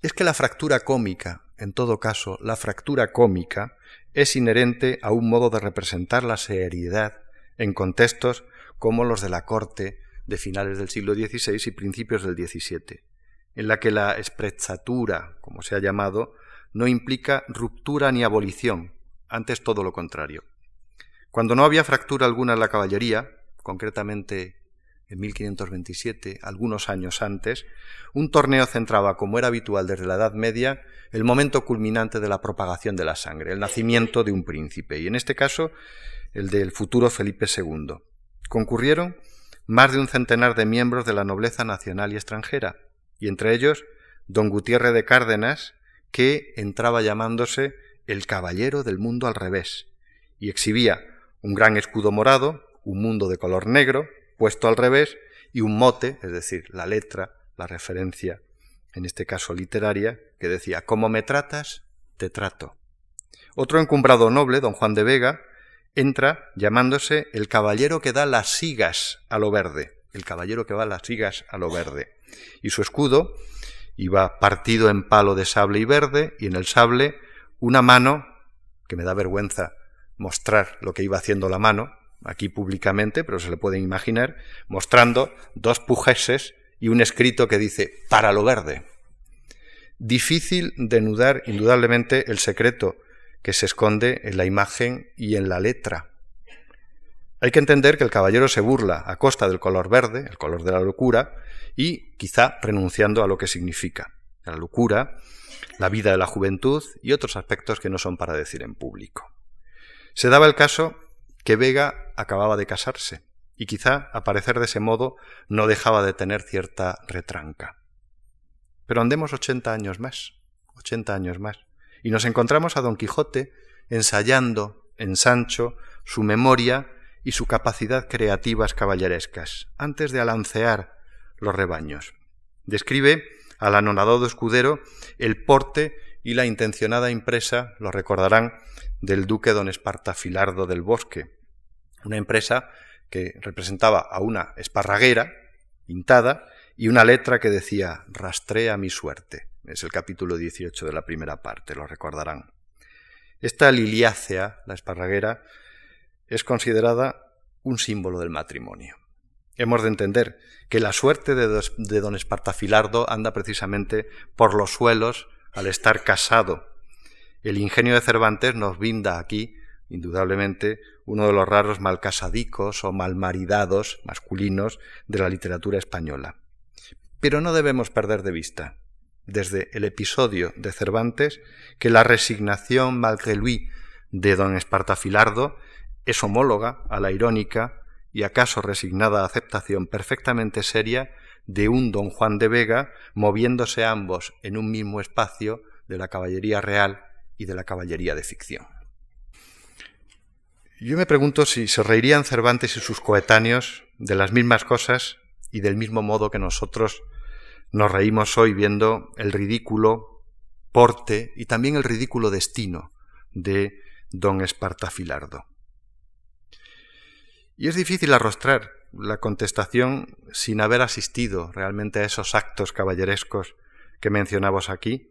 Speaker 2: Es que la fractura cómica en todo caso, la fractura cómica es inherente a un modo de representar la seriedad en contextos como los de la corte de finales del siglo XVI y principios del XVII, en la que la esprezatura, como se ha llamado, no implica ruptura ni abolición, antes todo lo contrario. Cuando no había fractura alguna en la caballería, concretamente en 1527, algunos años antes, un torneo centraba, como era habitual desde la Edad Media, el momento culminante de la propagación de la sangre, el nacimiento de un príncipe, y en este caso el del futuro Felipe II. Concurrieron más de un centenar de miembros de la nobleza nacional y extranjera, y entre ellos don Gutiérrez de Cárdenas, que entraba llamándose el caballero del mundo al revés, y exhibía un gran escudo morado, un mundo de color negro, puesto al revés, y un mote, es decir, la letra, la referencia, en este caso literaria, que decía, como me tratas, te trato. Otro encumbrado noble, don Juan de Vega, entra llamándose el caballero que da las sigas a lo verde, el caballero que va las sigas a lo verde. Y su escudo iba partido en palo de sable y verde, y en el sable una mano, que me da vergüenza mostrar lo que iba haciendo la mano, aquí públicamente, pero se le pueden imaginar, mostrando dos pujeses y un escrito que dice para lo verde. Difícil denudar indudablemente el secreto que se esconde en la imagen y en la letra. Hay que entender que el caballero se burla a costa del color verde, el color de la locura, y quizá renunciando a lo que significa la locura, la vida de la juventud y otros aspectos que no son para decir en público. Se daba el caso que Vega acababa de casarse y quizá aparecer de ese modo no dejaba de tener cierta retranca. Pero andemos ochenta años más, ochenta años más, y nos encontramos a Don Quijote ensayando en Sancho su memoria y su capacidad creativas caballerescas, antes de alancear los rebaños. Describe al anonadado escudero el porte y la intencionada impresa, lo recordarán, del duque don Espartafilardo del Bosque, una empresa que representaba a una esparraguera pintada y una letra que decía Rastrea mi suerte. Es el capítulo 18 de la primera parte, lo recordarán. Esta liliácea, la esparraguera, es considerada un símbolo del matrimonio. Hemos de entender que la suerte de, don Espartafilardo anda precisamente por los suelos al estar casado. El ingenio de Cervantes nos brinda aquí, indudablemente, uno de los raros malcasadicos o malmaridados masculinos de la literatura española. Pero no debemos perder de vista, desde el episodio de Cervantes, que la resignación malgré lui de don Espartafilardo es homóloga a la irónica y acaso resignada aceptación perfectamente seria de un don Juan de Vega moviéndose ambos en un mismo espacio de la caballería real y de la caballería de ficción. Yo me pregunto si se reirían Cervantes y sus coetáneos de las mismas cosas y del mismo modo que nosotros nos reímos hoy viendo el ridículo porte y también el ridículo destino de don Espartafilardo. Y es difícil arrostrar la contestación sin haber asistido realmente a esos actos caballerescos que mencionamos aquí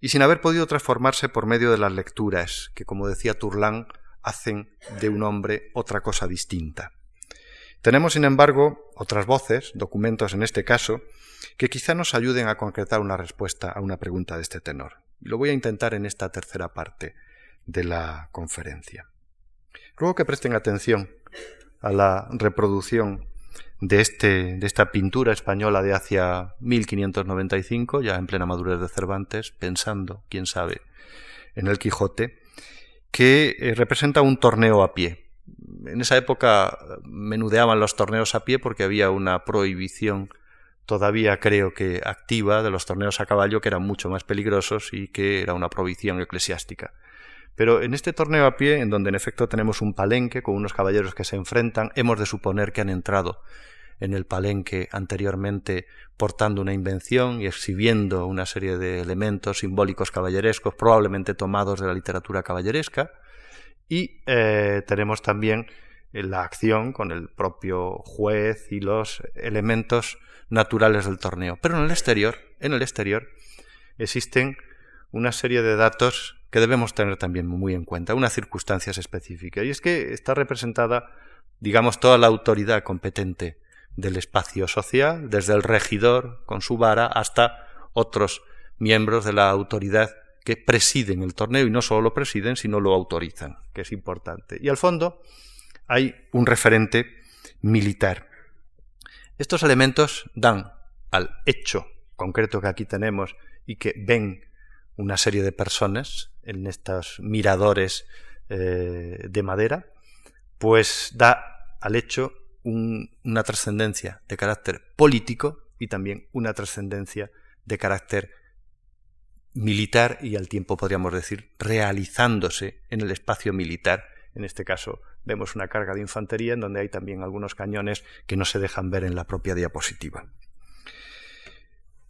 Speaker 2: y sin haber podido transformarse por medio de las lecturas que, como decía Turlán, hacen de un hombre otra cosa distinta. Tenemos, sin embargo, otras voces, documentos en este caso, que quizá nos ayuden a concretar una respuesta a una pregunta de este tenor. Lo voy a intentar en esta tercera parte de la conferencia. Ruego que presten atención a la reproducción de, este, de esta pintura española de hacia 1595, ya en plena madurez de Cervantes, pensando, quién sabe, en el Quijote, que eh, representa un torneo a pie. En esa época menudeaban los torneos a pie porque había una prohibición todavía creo que activa de los torneos a caballo que eran mucho más peligrosos y que era una prohibición eclesiástica. Pero en este torneo a pie, en donde en efecto tenemos un palenque con unos caballeros que se enfrentan, hemos de suponer que han entrado en el palenque anteriormente portando una invención y exhibiendo una serie de elementos simbólicos caballerescos, probablemente tomados de la literatura caballeresca, y eh, tenemos también la acción con el propio juez y los elementos naturales del torneo. Pero en el exterior, en el exterior, existen una serie de datos que debemos tener también muy en cuenta, unas circunstancias específicas. Y es que está representada, digamos, toda la autoridad competente del espacio social, desde el regidor con su vara hasta otros miembros de la autoridad que presiden el torneo y no solo lo presiden, sino lo autorizan, que es importante. Y al fondo hay un referente militar. Estos elementos dan al hecho concreto que aquí tenemos y que ven una serie de personas en estos miradores eh, de madera, pues da al hecho una trascendencia de carácter político y también una trascendencia de carácter militar y al tiempo podríamos decir realizándose en el espacio militar. En este caso vemos una carga de infantería en donde hay también algunos cañones que no se dejan ver en la propia diapositiva.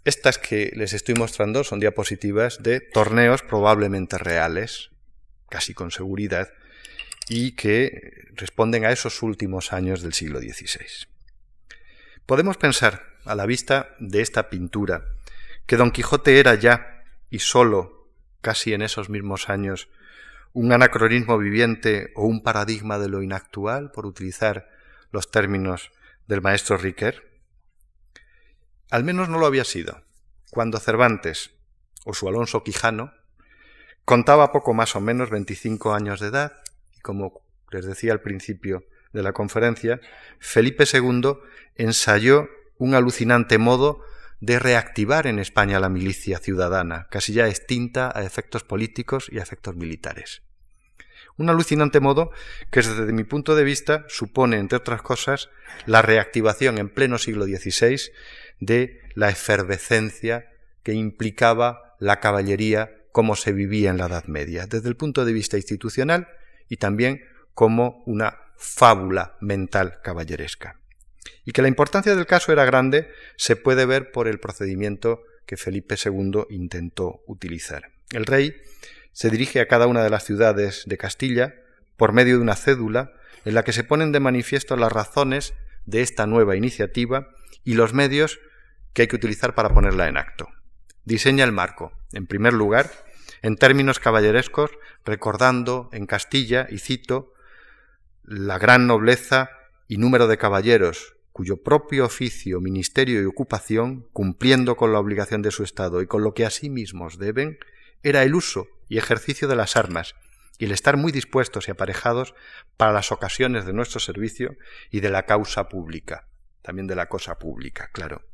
Speaker 2: Estas que les estoy mostrando son diapositivas de torneos probablemente reales, casi con seguridad, y que responden a esos últimos años del siglo XVI. Podemos pensar, a la vista de esta pintura, que Don Quijote era ya, y sólo, casi en esos mismos años, un anacronismo viviente o un paradigma de lo inactual, por utilizar los términos del maestro Riquer, al menos no lo había sido. Cuando Cervantes, o su Alonso Quijano, contaba poco más o menos 25 años de edad, y como les decía al principio de la conferencia, Felipe II ensayó un alucinante modo de reactivar en España la milicia ciudadana, casi ya extinta a efectos políticos y a efectos militares. Un alucinante modo que desde mi punto de vista supone, entre otras cosas, la reactivación en pleno siglo XVI de la efervescencia que implicaba la caballería como se vivía en la Edad Media, desde el punto de vista institucional y también como una fábula mental caballeresca. Y que la importancia del caso era grande se puede ver por el procedimiento que Felipe II intentó utilizar. El rey se dirige a cada una de las ciudades de Castilla por medio de una cédula en la que se ponen de manifiesto las razones de esta nueva iniciativa y los medios que hay que utilizar para ponerla en acto. Diseña el marco, en primer lugar, en términos caballerescos, recordando en Castilla, y cito, la gran nobleza y número de caballeros cuyo propio oficio, ministerio y ocupación, cumpliendo con la obligación de su Estado y con lo que a sí mismos deben, era el uso y ejercicio de las armas y el estar muy dispuestos y aparejados para las ocasiones de nuestro servicio y de la causa pública, también de la cosa pública, claro.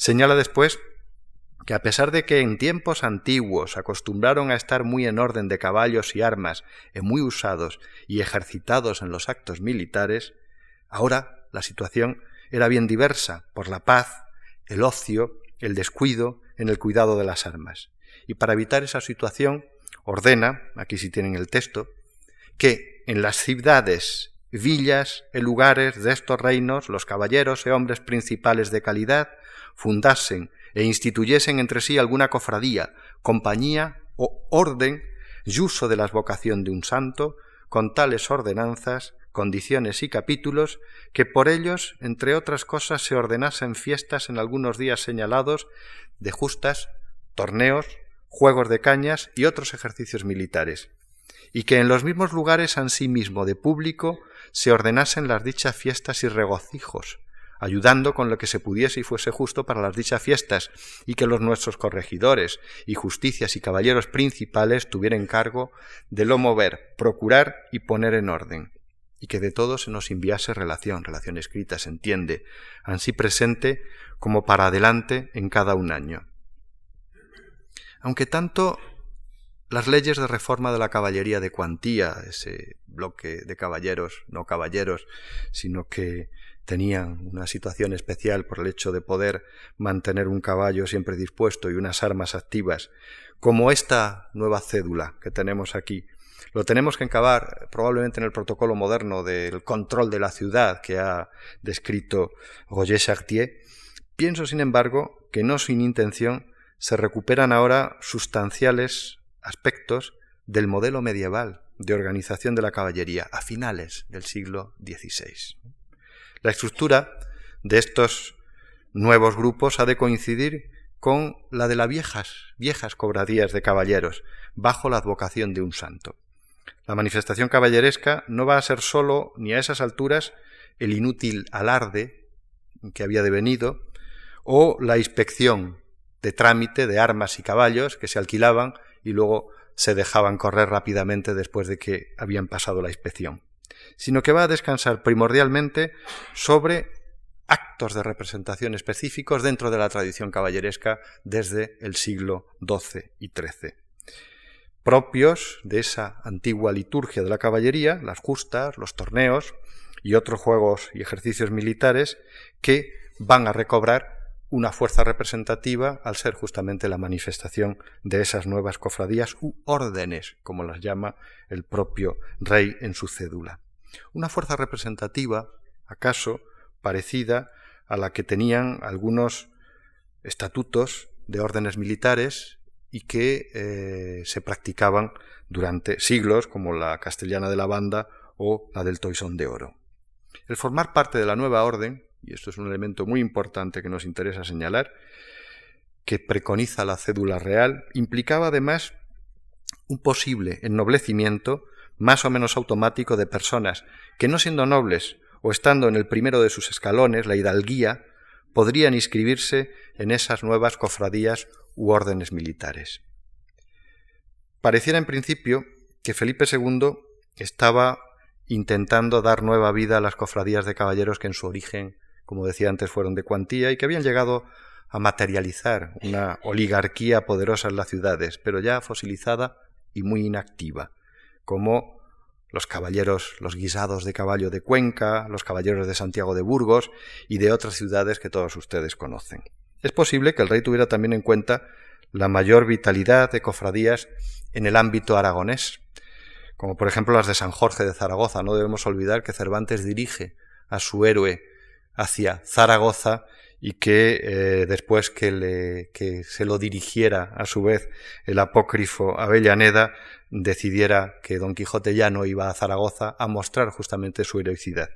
Speaker 2: Señala después que a pesar de que en tiempos antiguos acostumbraron a estar muy en orden de caballos y armas, y muy usados y ejercitados en los actos militares, ahora la situación era bien diversa por la paz, el ocio, el descuido en el cuidado de las armas. Y para evitar esa situación, ordena, aquí sí tienen el texto, que en las ciudades, villas y lugares de estos reinos los caballeros y hombres principales de calidad fundasen e instituyesen entre sí alguna cofradía, compañía o orden y uso de la vocación de un santo, con tales ordenanzas condiciones y capítulos, que por ellos, entre otras cosas, se ordenasen fiestas en algunos días señalados de justas, torneos, juegos de cañas y otros ejercicios militares, y que en los mismos lugares ansimismo de público se ordenasen las dichas fiestas y regocijos, ayudando con lo que se pudiese y fuese justo para las dichas fiestas, y que los nuestros corregidores y justicias y caballeros principales tuvieran cargo de lo mover, procurar y poner en orden, y que de todo se nos enviase relación, relación escrita, se entiende, ansí presente como para adelante en cada un año. Aunque tanto las leyes de reforma de la caballería de cuantía, ese bloque de caballeros, no caballeros, sino que tenían una situación especial por el hecho de poder mantener un caballo siempre dispuesto y unas armas activas, como esta nueva cédula que tenemos aquí. Lo tenemos que encabar probablemente en el protocolo moderno del control de la ciudad que ha descrito Roger Chartier. Pienso, sin embargo, que no sin intención se recuperan ahora sustanciales aspectos del modelo medieval de organización de la caballería a finales del siglo XVI. La estructura de estos nuevos grupos ha de coincidir con la de las viejas, viejas cobradías de caballeros, bajo la advocación de un santo. La manifestación caballeresca no va a ser sólo, ni a esas alturas, el inútil alarde que había devenido, o la inspección de trámite de armas y caballos que se alquilaban y luego se dejaban correr rápidamente después de que habían pasado la inspección sino que va a descansar primordialmente sobre actos de representación específicos dentro de la tradición caballeresca desde el siglo XII y XIII. Propios de esa antigua liturgia de la caballería, las justas, los torneos y otros juegos y ejercicios militares que van a recobrar una fuerza representativa al ser justamente la manifestación de esas nuevas cofradías u órdenes, como las llama el propio rey en su cédula. Una fuerza representativa, acaso, parecida a la que tenían algunos estatutos de órdenes militares y que eh, se practicaban durante siglos, como la castellana de la banda o la del toisón de oro. El formar parte de la nueva orden, y esto es un elemento muy importante que nos interesa señalar, que preconiza la cédula real, implicaba además un posible ennoblecimiento más o menos automático de personas que no siendo nobles o estando en el primero de sus escalones, la hidalguía, podrían inscribirse en esas nuevas cofradías u órdenes militares. Pareciera en principio que Felipe II estaba intentando dar nueva vida a las cofradías de caballeros que en su origen, como decía antes, fueron de cuantía y que habían llegado a materializar una oligarquía poderosa en las ciudades, pero ya fosilizada y muy inactiva como los caballeros, los guisados de caballo de Cuenca, los caballeros de Santiago de Burgos y de otras ciudades que todos ustedes conocen. Es posible que el rey tuviera también en cuenta la mayor vitalidad de cofradías en el ámbito aragonés, como por ejemplo las de San Jorge de Zaragoza. No debemos olvidar que Cervantes dirige a su héroe hacia Zaragoza y que eh, después que, que se lo dirigiera a su vez el apócrifo Avellaneda, decidiera que Don Quijote ya no iba a Zaragoza a mostrar justamente su heroicidad.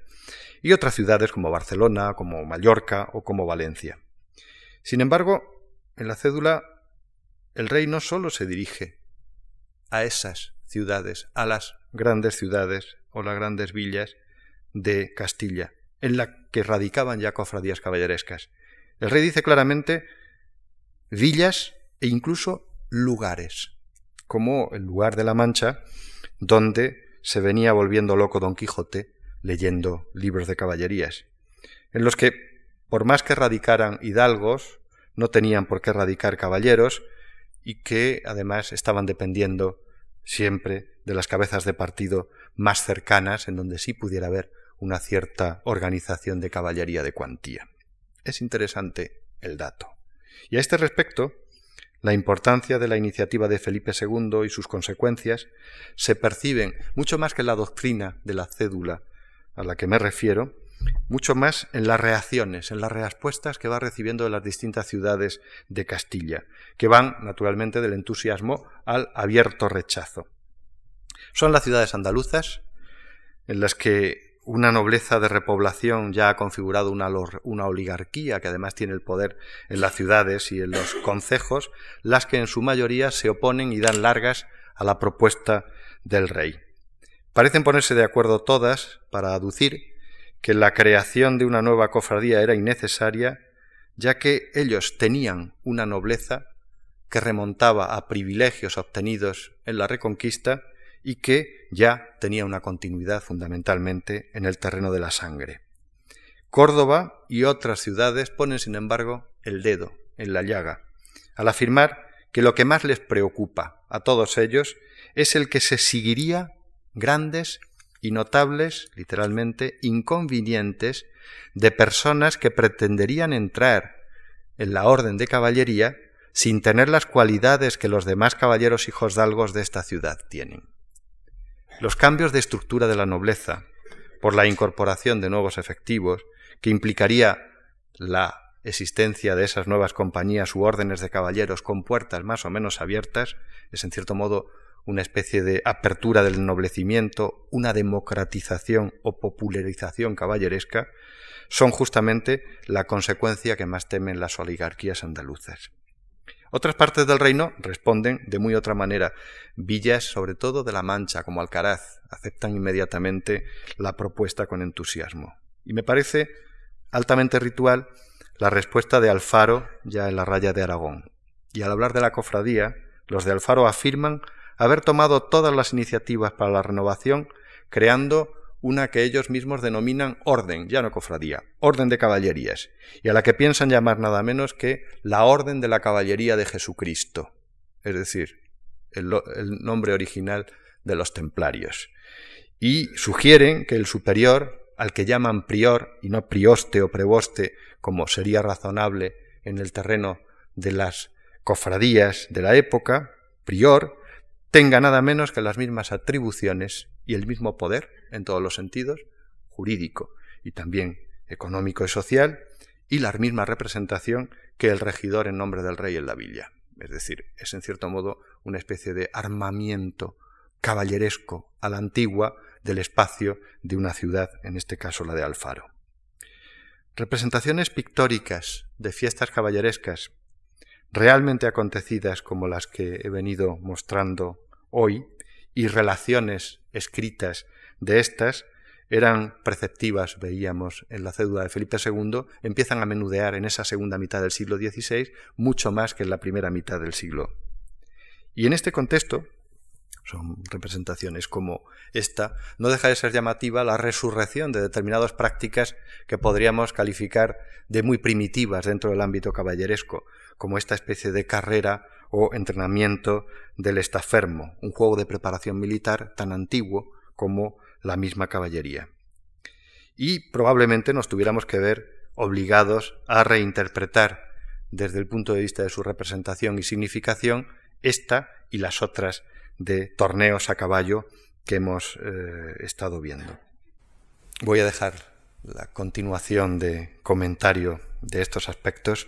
Speaker 2: Y otras ciudades como Barcelona, como Mallorca o como Valencia. Sin embargo, en la cédula el rey no solo se dirige a esas ciudades, a las grandes ciudades o las grandes villas de Castilla, en la que radicaban ya cofradías caballerescas. El rey dice claramente villas e incluso lugares como el lugar de la Mancha, donde se venía volviendo loco Don Quijote leyendo libros de caballerías, en los que, por más que radicaran hidalgos, no tenían por qué radicar caballeros y que además estaban dependiendo siempre de las cabezas de partido más cercanas, en donde sí pudiera haber una cierta organización de caballería de cuantía. Es interesante el dato. Y a este respecto, la importancia de la iniciativa de Felipe II y sus consecuencias se perciben mucho más que en la doctrina de la cédula a la que me refiero, mucho más en las reacciones, en las respuestas que va recibiendo de las distintas ciudades de Castilla, que van naturalmente del entusiasmo al abierto rechazo. Son las ciudades andaluzas en las que una nobleza de repoblación ya ha configurado una, una, oligarquía que además tiene el poder en las ciudades y en los concejos, las que en su mayoría se oponen y dan largas a la propuesta del rey. Parecen ponerse de acuerdo todas para aducir que la creación de una nueva cofradía era innecesaria, ya que ellos tenían una nobleza que remontaba a privilegios obtenidos en la Reconquista y que ya tenía una continuidad fundamentalmente en el terreno de la sangre. Córdoba y otras ciudades ponen, sin embargo, el dedo en la llaga, al afirmar que lo que más les preocupa a todos ellos es el que se seguiría grandes y notables, literalmente, inconvenientes de personas que pretenderían entrar en la orden de caballería sin tener las cualidades que los demás caballeros hijos dalgos de esta ciudad tienen. Los cambios de estructura de la nobleza, por la incorporación de nuevos efectivos, que implicaría la existencia de esas nuevas compañías u órdenes de caballeros con puertas más o menos abiertas, es en cierto modo una especie de apertura del ennoblecimiento, una democratización o popularización caballeresca, son justamente la consecuencia que más temen las oligarquías andaluzas. Otras partes del reino responden de muy otra manera. Villas, sobre todo de la Mancha, como Alcaraz, aceptan inmediatamente la propuesta con entusiasmo. Y me parece altamente ritual la respuesta de Alfaro ya en la raya de Aragón. Y al hablar de la cofradía, los de Alfaro afirman haber tomado todas las iniciativas para la renovación, creando una que ellos mismos denominan orden, ya no cofradía, orden de caballerías, y a la que piensan llamar nada menos que la orden de la caballería de Jesucristo, es decir, el, nombre original de los templarios. Y sugieren que el superior, al que llaman prior y no prioste o preboste, como sería razonable en el terreno de las cofradías de la época, prior, tenga nada menos que las mismas atribuciones y el mismo poder en todos los sentidos, jurídico y también económico y social, y la misma representación que el regidor en nombre del rey en la villa. Es decir, es en cierto modo una especie de armamiento caballeresco a la antigua del espacio de una ciudad, en este caso la de Alfaro. Representaciones pictóricas de fiestas caballerescas realmente acontecidas como las que he venido mostrando hoy y relaciones escritas de estas eran preceptivas, veíamos en la cédula de Felipe II, empiezan a menudear en esa segunda mitad del siglo XVI mucho más que en la primera mitad del siglo. Y en este contexto, son representaciones como esta, no deja de ser llamativa la resurrección de determinadas prácticas que podríamos calificar de muy primitivas dentro del ámbito caballeresco, como esta especie de carrera o entrenamiento del estafermo, un juego de preparación militar tan antiguo como la misma caballería. Y probablemente nos tuviéramos que ver obligados a reinterpretar desde el punto de vista de su representación y significación esta y las otras de torneos a caballo que hemos eh, estado viendo. Voy a dejar la continuación de comentario de estos aspectos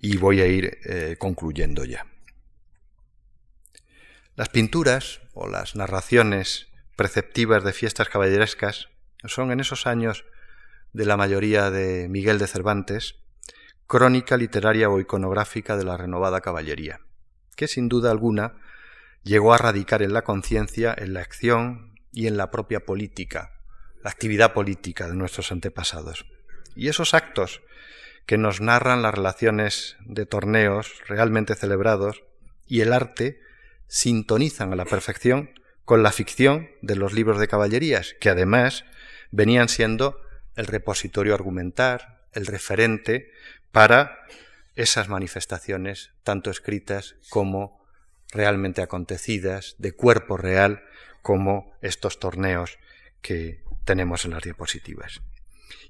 Speaker 2: y voy a ir eh, concluyendo ya. Las pinturas o las narraciones preceptivas de fiestas caballerescas son en esos años de la mayoría de Miguel de Cervantes crónica literaria o iconográfica de la renovada caballería, que sin duda alguna llegó a radicar en la conciencia, en la acción y en la propia política, la actividad política de nuestros antepasados. Y esos actos que nos narran las relaciones de torneos realmente celebrados y el arte sintonizan a la perfección con la ficción de los libros de caballerías, que además venían siendo el repositorio argumentar, el referente para esas manifestaciones, tanto escritas como realmente acontecidas, de cuerpo real, como estos torneos que tenemos en las diapositivas.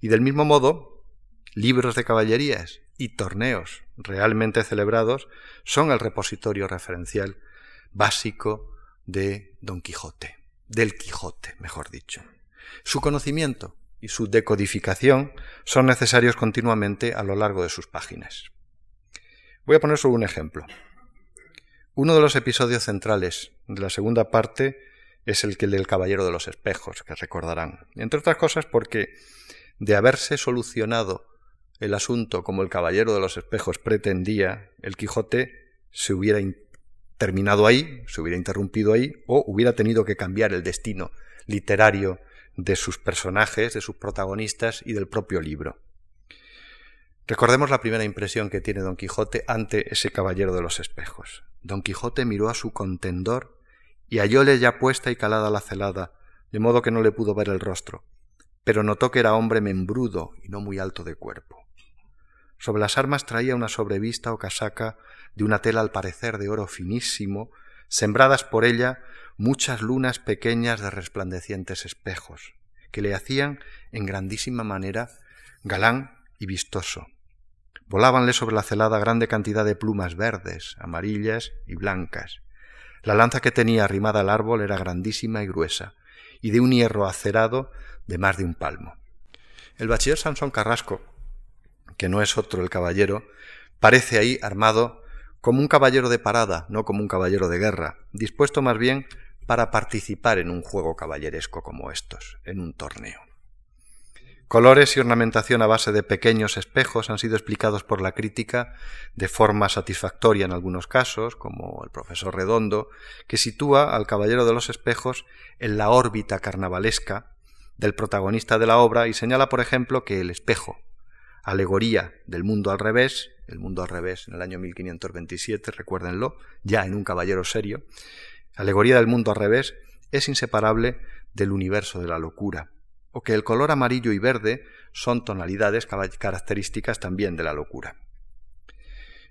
Speaker 2: Y del mismo modo, libros de caballerías y torneos realmente celebrados son el repositorio referencial básico de Don Quijote, del Quijote, mejor dicho. Su conocimiento y su decodificación son necesarios continuamente a lo largo de sus páginas. Voy a poner solo un ejemplo. Uno de los episodios centrales de la segunda parte es el del Caballero de los Espejos, que recordarán. Entre otras cosas porque de haberse solucionado el asunto como el Caballero de los Espejos pretendía, el Quijote se hubiera terminado ahí, se hubiera interrumpido ahí, o hubiera tenido que cambiar el destino literario de sus personajes, de sus protagonistas y del propio libro. Recordemos la primera impresión que tiene Don Quijote ante ese caballero de los espejos. Don Quijote miró a su contendor y hallóle ya puesta y calada la celada, de modo que no le pudo ver el rostro, pero notó que era hombre membrudo y no muy alto de cuerpo. Sobre las armas traía una sobrevista o casaca de una tela al parecer de oro finísimo, sembradas por ella muchas lunas pequeñas de resplandecientes espejos, que le hacían en grandísima manera galán y vistoso. Volábanle sobre la celada grande cantidad de plumas verdes, amarillas y blancas. La lanza que tenía arrimada al árbol era grandísima y gruesa, y de un hierro acerado de más de un palmo. El bachiller Sansón Carrasco, que no es otro el caballero, parece ahí armado como un caballero de parada, no como un caballero de guerra, dispuesto más bien para participar en un juego caballeresco como estos, en un torneo. Colores y ornamentación a base de pequeños espejos han sido explicados por la crítica de forma satisfactoria en algunos casos, como el profesor Redondo, que sitúa al Caballero de los Espejos en la órbita carnavalesca del protagonista de la obra y señala, por ejemplo, que el espejo, alegoría del mundo al revés, el mundo al revés en el año 1527, recuérdenlo, ya en un caballero serio, alegoría del mundo al revés, es inseparable del universo de la locura o que el color amarillo y verde son tonalidades características también de la locura.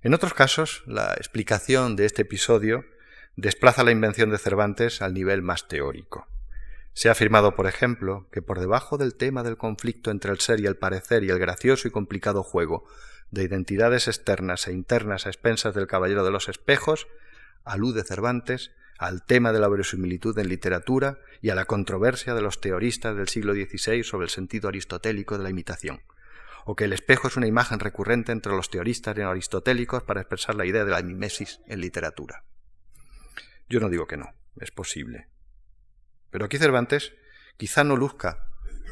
Speaker 2: En otros casos, la explicación de este episodio desplaza la invención de Cervantes al nivel más teórico. Se ha afirmado, por ejemplo, que por debajo del tema del conflicto entre el ser y el parecer y el gracioso y complicado juego de identidades externas e internas a expensas del caballero de los espejos, alude Cervantes al tema de la verosimilitud en literatura y a la controversia de los teoristas del siglo XVI sobre el sentido aristotélico de la imitación, o que el espejo es una imagen recurrente entre los teoristas aristotélicos para expresar la idea de la mimesis en literatura. Yo no digo que no, es posible. Pero aquí Cervantes quizá no luzca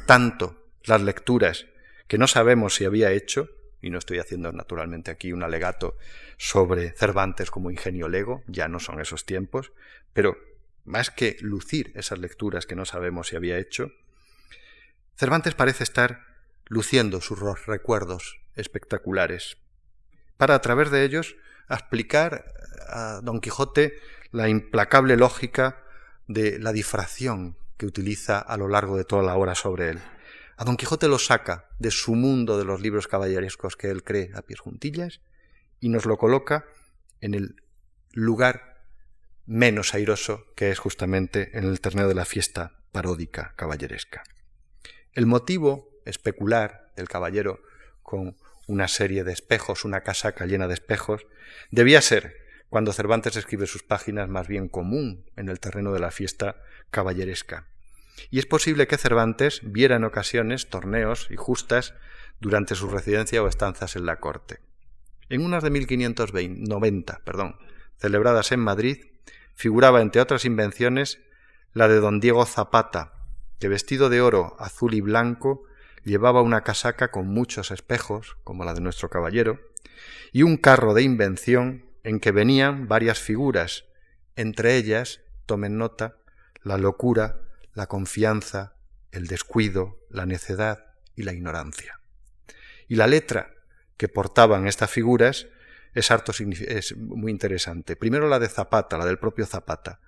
Speaker 2: tanto las lecturas que no sabemos si había hecho, y no estoy haciendo naturalmente aquí un alegato sobre Cervantes como ingenio lego, ya no son esos tiempos, pero más que lucir esas lecturas que no sabemos si había hecho, Cervantes parece estar luciendo sus recuerdos espectaculares, para a través de ellos explicar a Don Quijote la implacable lógica de la difracción que utiliza a lo largo de toda la obra sobre él. A Don Quijote lo saca de su mundo de los libros caballerescos que él cree a pies juntillas y nos lo coloca en el lugar menos airoso que es justamente en el torneo de la fiesta paródica caballeresca. El motivo especular del caballero con una serie de espejos, una casaca llena de espejos, debía ser, cuando Cervantes escribe sus páginas, más bien común en el terreno de la fiesta caballeresca. Y es posible que Cervantes viera en ocasiones torneos y justas durante su residencia o estanzas en la corte. En unas de 1590, perdón, celebradas en Madrid, figuraba, entre otras invenciones, la de don Diego Zapata, que vestido de oro azul y blanco llevaba una casaca con muchos espejos, como la de nuestro caballero, y un carro de invención en que venían varias figuras, entre ellas, tomen nota, la locura, la confianza, el descuido, la necedad y la ignorancia. Y la letra que portaban estas figuras es, harto, es muy interesante. Primero la de Zapata, la del propio Zapata.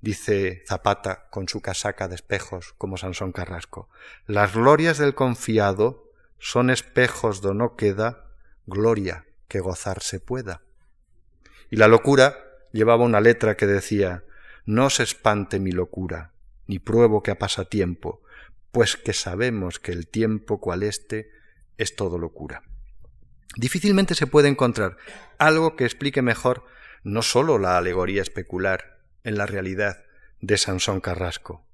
Speaker 2: Dice Zapata con su casaca de espejos, como Sansón Carrasco. Las glorias del confiado son espejos do no queda gloria que gozar se pueda. Y la locura llevaba una letra que decía No se espante mi locura, ni pruebo que a pasatiempo, pues que sabemos que el tiempo cual este es todo locura. Difícilmente se puede encontrar algo que explique mejor no sólo la alegoría especular en la realidad de Sansón Carrasco.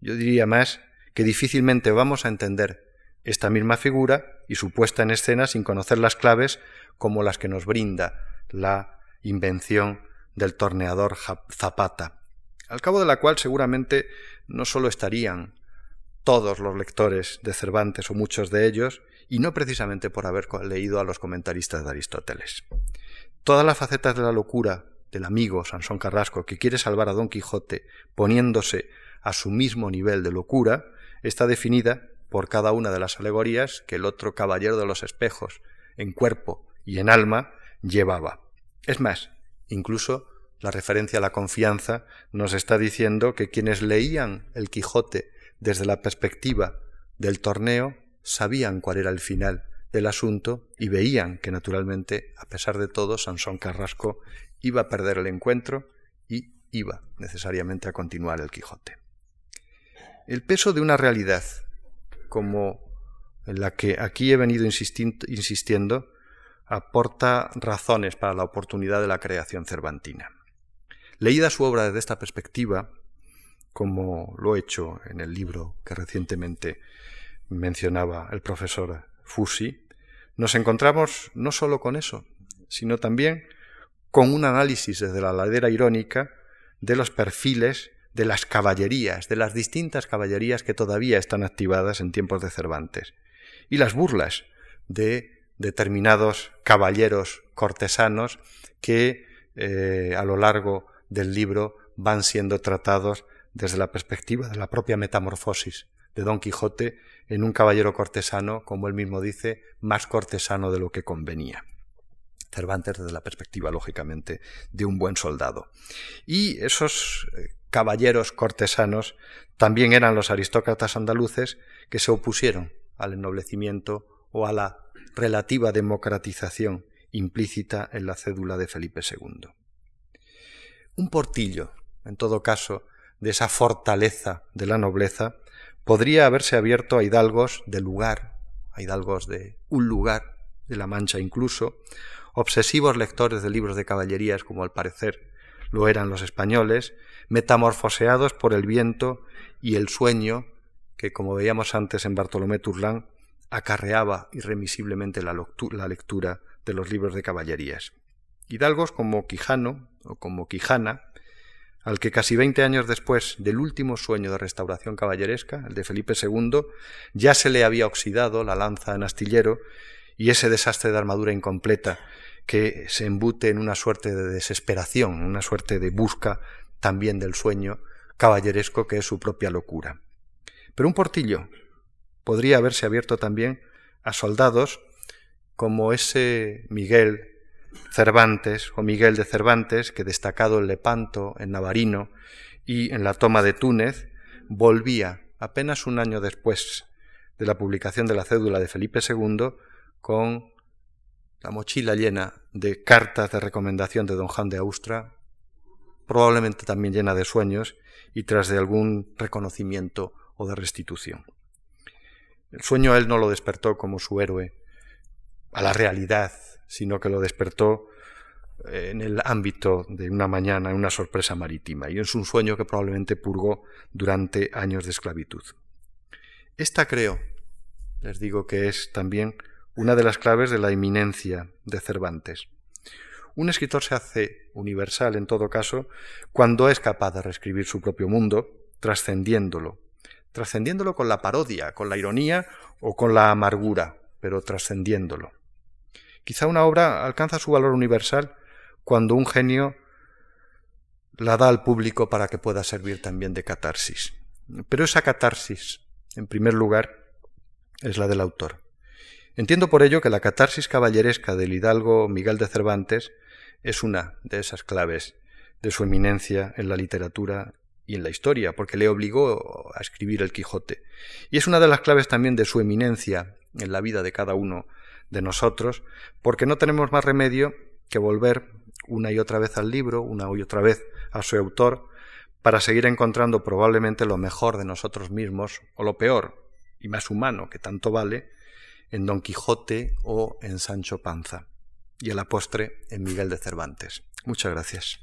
Speaker 2: Yo diría más que difícilmente vamos a entender esta misma figura y su puesta en escena sin conocer las claves como las que nos brinda la invención del torneador Zapata. al cabo de la cual seguramente no solo estarían todos los lectores de Cervantes o muchos de ellos, y no precisamente por haber leído a los comentaristas de Aristóteles. Todas las facetas de la locura del amigo Sansón Carrasco que quiere salvar a Don Quijote poniéndose a su mismo nivel de locura, está definida por cada una de las alegorías que el otro caballero de los espejos, en cuerpo y en alma, llevaba. Es más, incluso la referencia a la confianza nos está diciendo que quienes leían el Quijote desde la perspectiva del torneo sabían cuál era el final del asunto y veían que naturalmente, a pesar de todo, Sansón Carrasco iba a perder el encuentro y iba necesariamente a continuar el Quijote. El peso de una realidad como la que aquí he venido insistiendo aporta razones para la oportunidad de la creación cervantina. Leída su obra desde esta perspectiva, como lo he hecho en el libro que recientemente mencionaba el profesor Fusi, nos encontramos no solo con eso, sino también con un análisis desde la ladera irónica de los perfiles de las caballerías, de las distintas caballerías que todavía están activadas en tiempos de Cervantes, y las burlas de determinados caballeros cortesanos que eh, a lo largo del libro van siendo tratados desde la perspectiva de la propia metamorfosis de Don Quijote en un caballero cortesano, como él mismo dice, más cortesano de lo que convenía. Cervantes desde la perspectiva, lógicamente, de un buen soldado. Y esos eh, caballeros cortesanos también eran los aristócratas andaluces que se opusieron al ennoblecimiento o a la relativa democratización implícita en la cédula de Felipe II. Un portillo, en todo caso, de esa fortaleza de la nobleza, podría haberse abierto a hidalgos de lugar, a hidalgos de un lugar, de la Mancha incluso, obsesivos lectores de libros de caballerías como al parecer lo eran los españoles, metamorfoseados por el viento y el sueño que, como veíamos antes en Bartolomé Turlán, acarreaba irremisiblemente la, lectura de los libros de caballerías. Hidalgos como Quijano o como Quijana, al que casi veinte años después del último sueño de restauración caballeresca, el de Felipe II, ya se le había oxidado la lanza en astillero y ese desastre de armadura incompleta que se embute en una suerte de desesperación, una suerte de busca también del sueño caballeresco que es su propia locura. Pero un portillo podría haberse abierto también a soldados como ese Miguel Cervantes o Miguel de Cervantes, que destacado en Lepanto, en Navarino y en la toma de Túnez, volvía apenas un año después de la publicación de la cédula de Felipe II con la mochila llena de cartas de recomendación de don Juan de Austria, probablemente también llena de sueños y tras de algún reconocimiento o de restitución. El sueño a él no lo despertó como su héroe a la realidad sino que lo despertó eh, en el ámbito de una mañana, en una sorpresa marítima, y es un sueño que probablemente purgó durante años de esclavitud. Esta creo, les digo que es también una de las claves de la eminencia de Cervantes. Un escritor se hace universal, en todo caso, cuando es capaz de reescribir su propio mundo, trascendiéndolo, trascendiéndolo con la parodia, con la ironía o con la amargura, pero trascendiéndolo. Quizá una obra alcanza su valor universal cuando un genio la da al público para que pueda servir también de catarsis. Pero esa catarsis, en primer lugar, es la del autor. Entiendo por ello que la catarsis caballeresca del hidalgo Miguel de Cervantes es una de esas claves de su eminencia en la literatura y en la historia, porque le obligó a escribir el Quijote. Y es una de las claves también de su eminencia en la vida de cada uno de nosotros, porque no tenemos más remedio que volver una y otra vez al libro, una y otra vez a su autor, para seguir encontrando probablemente lo mejor de nosotros mismos, o lo peor y más humano que tanto vale, en Don Quijote o en Sancho Panza, y a la postre en Miguel de Cervantes. Muchas gracias.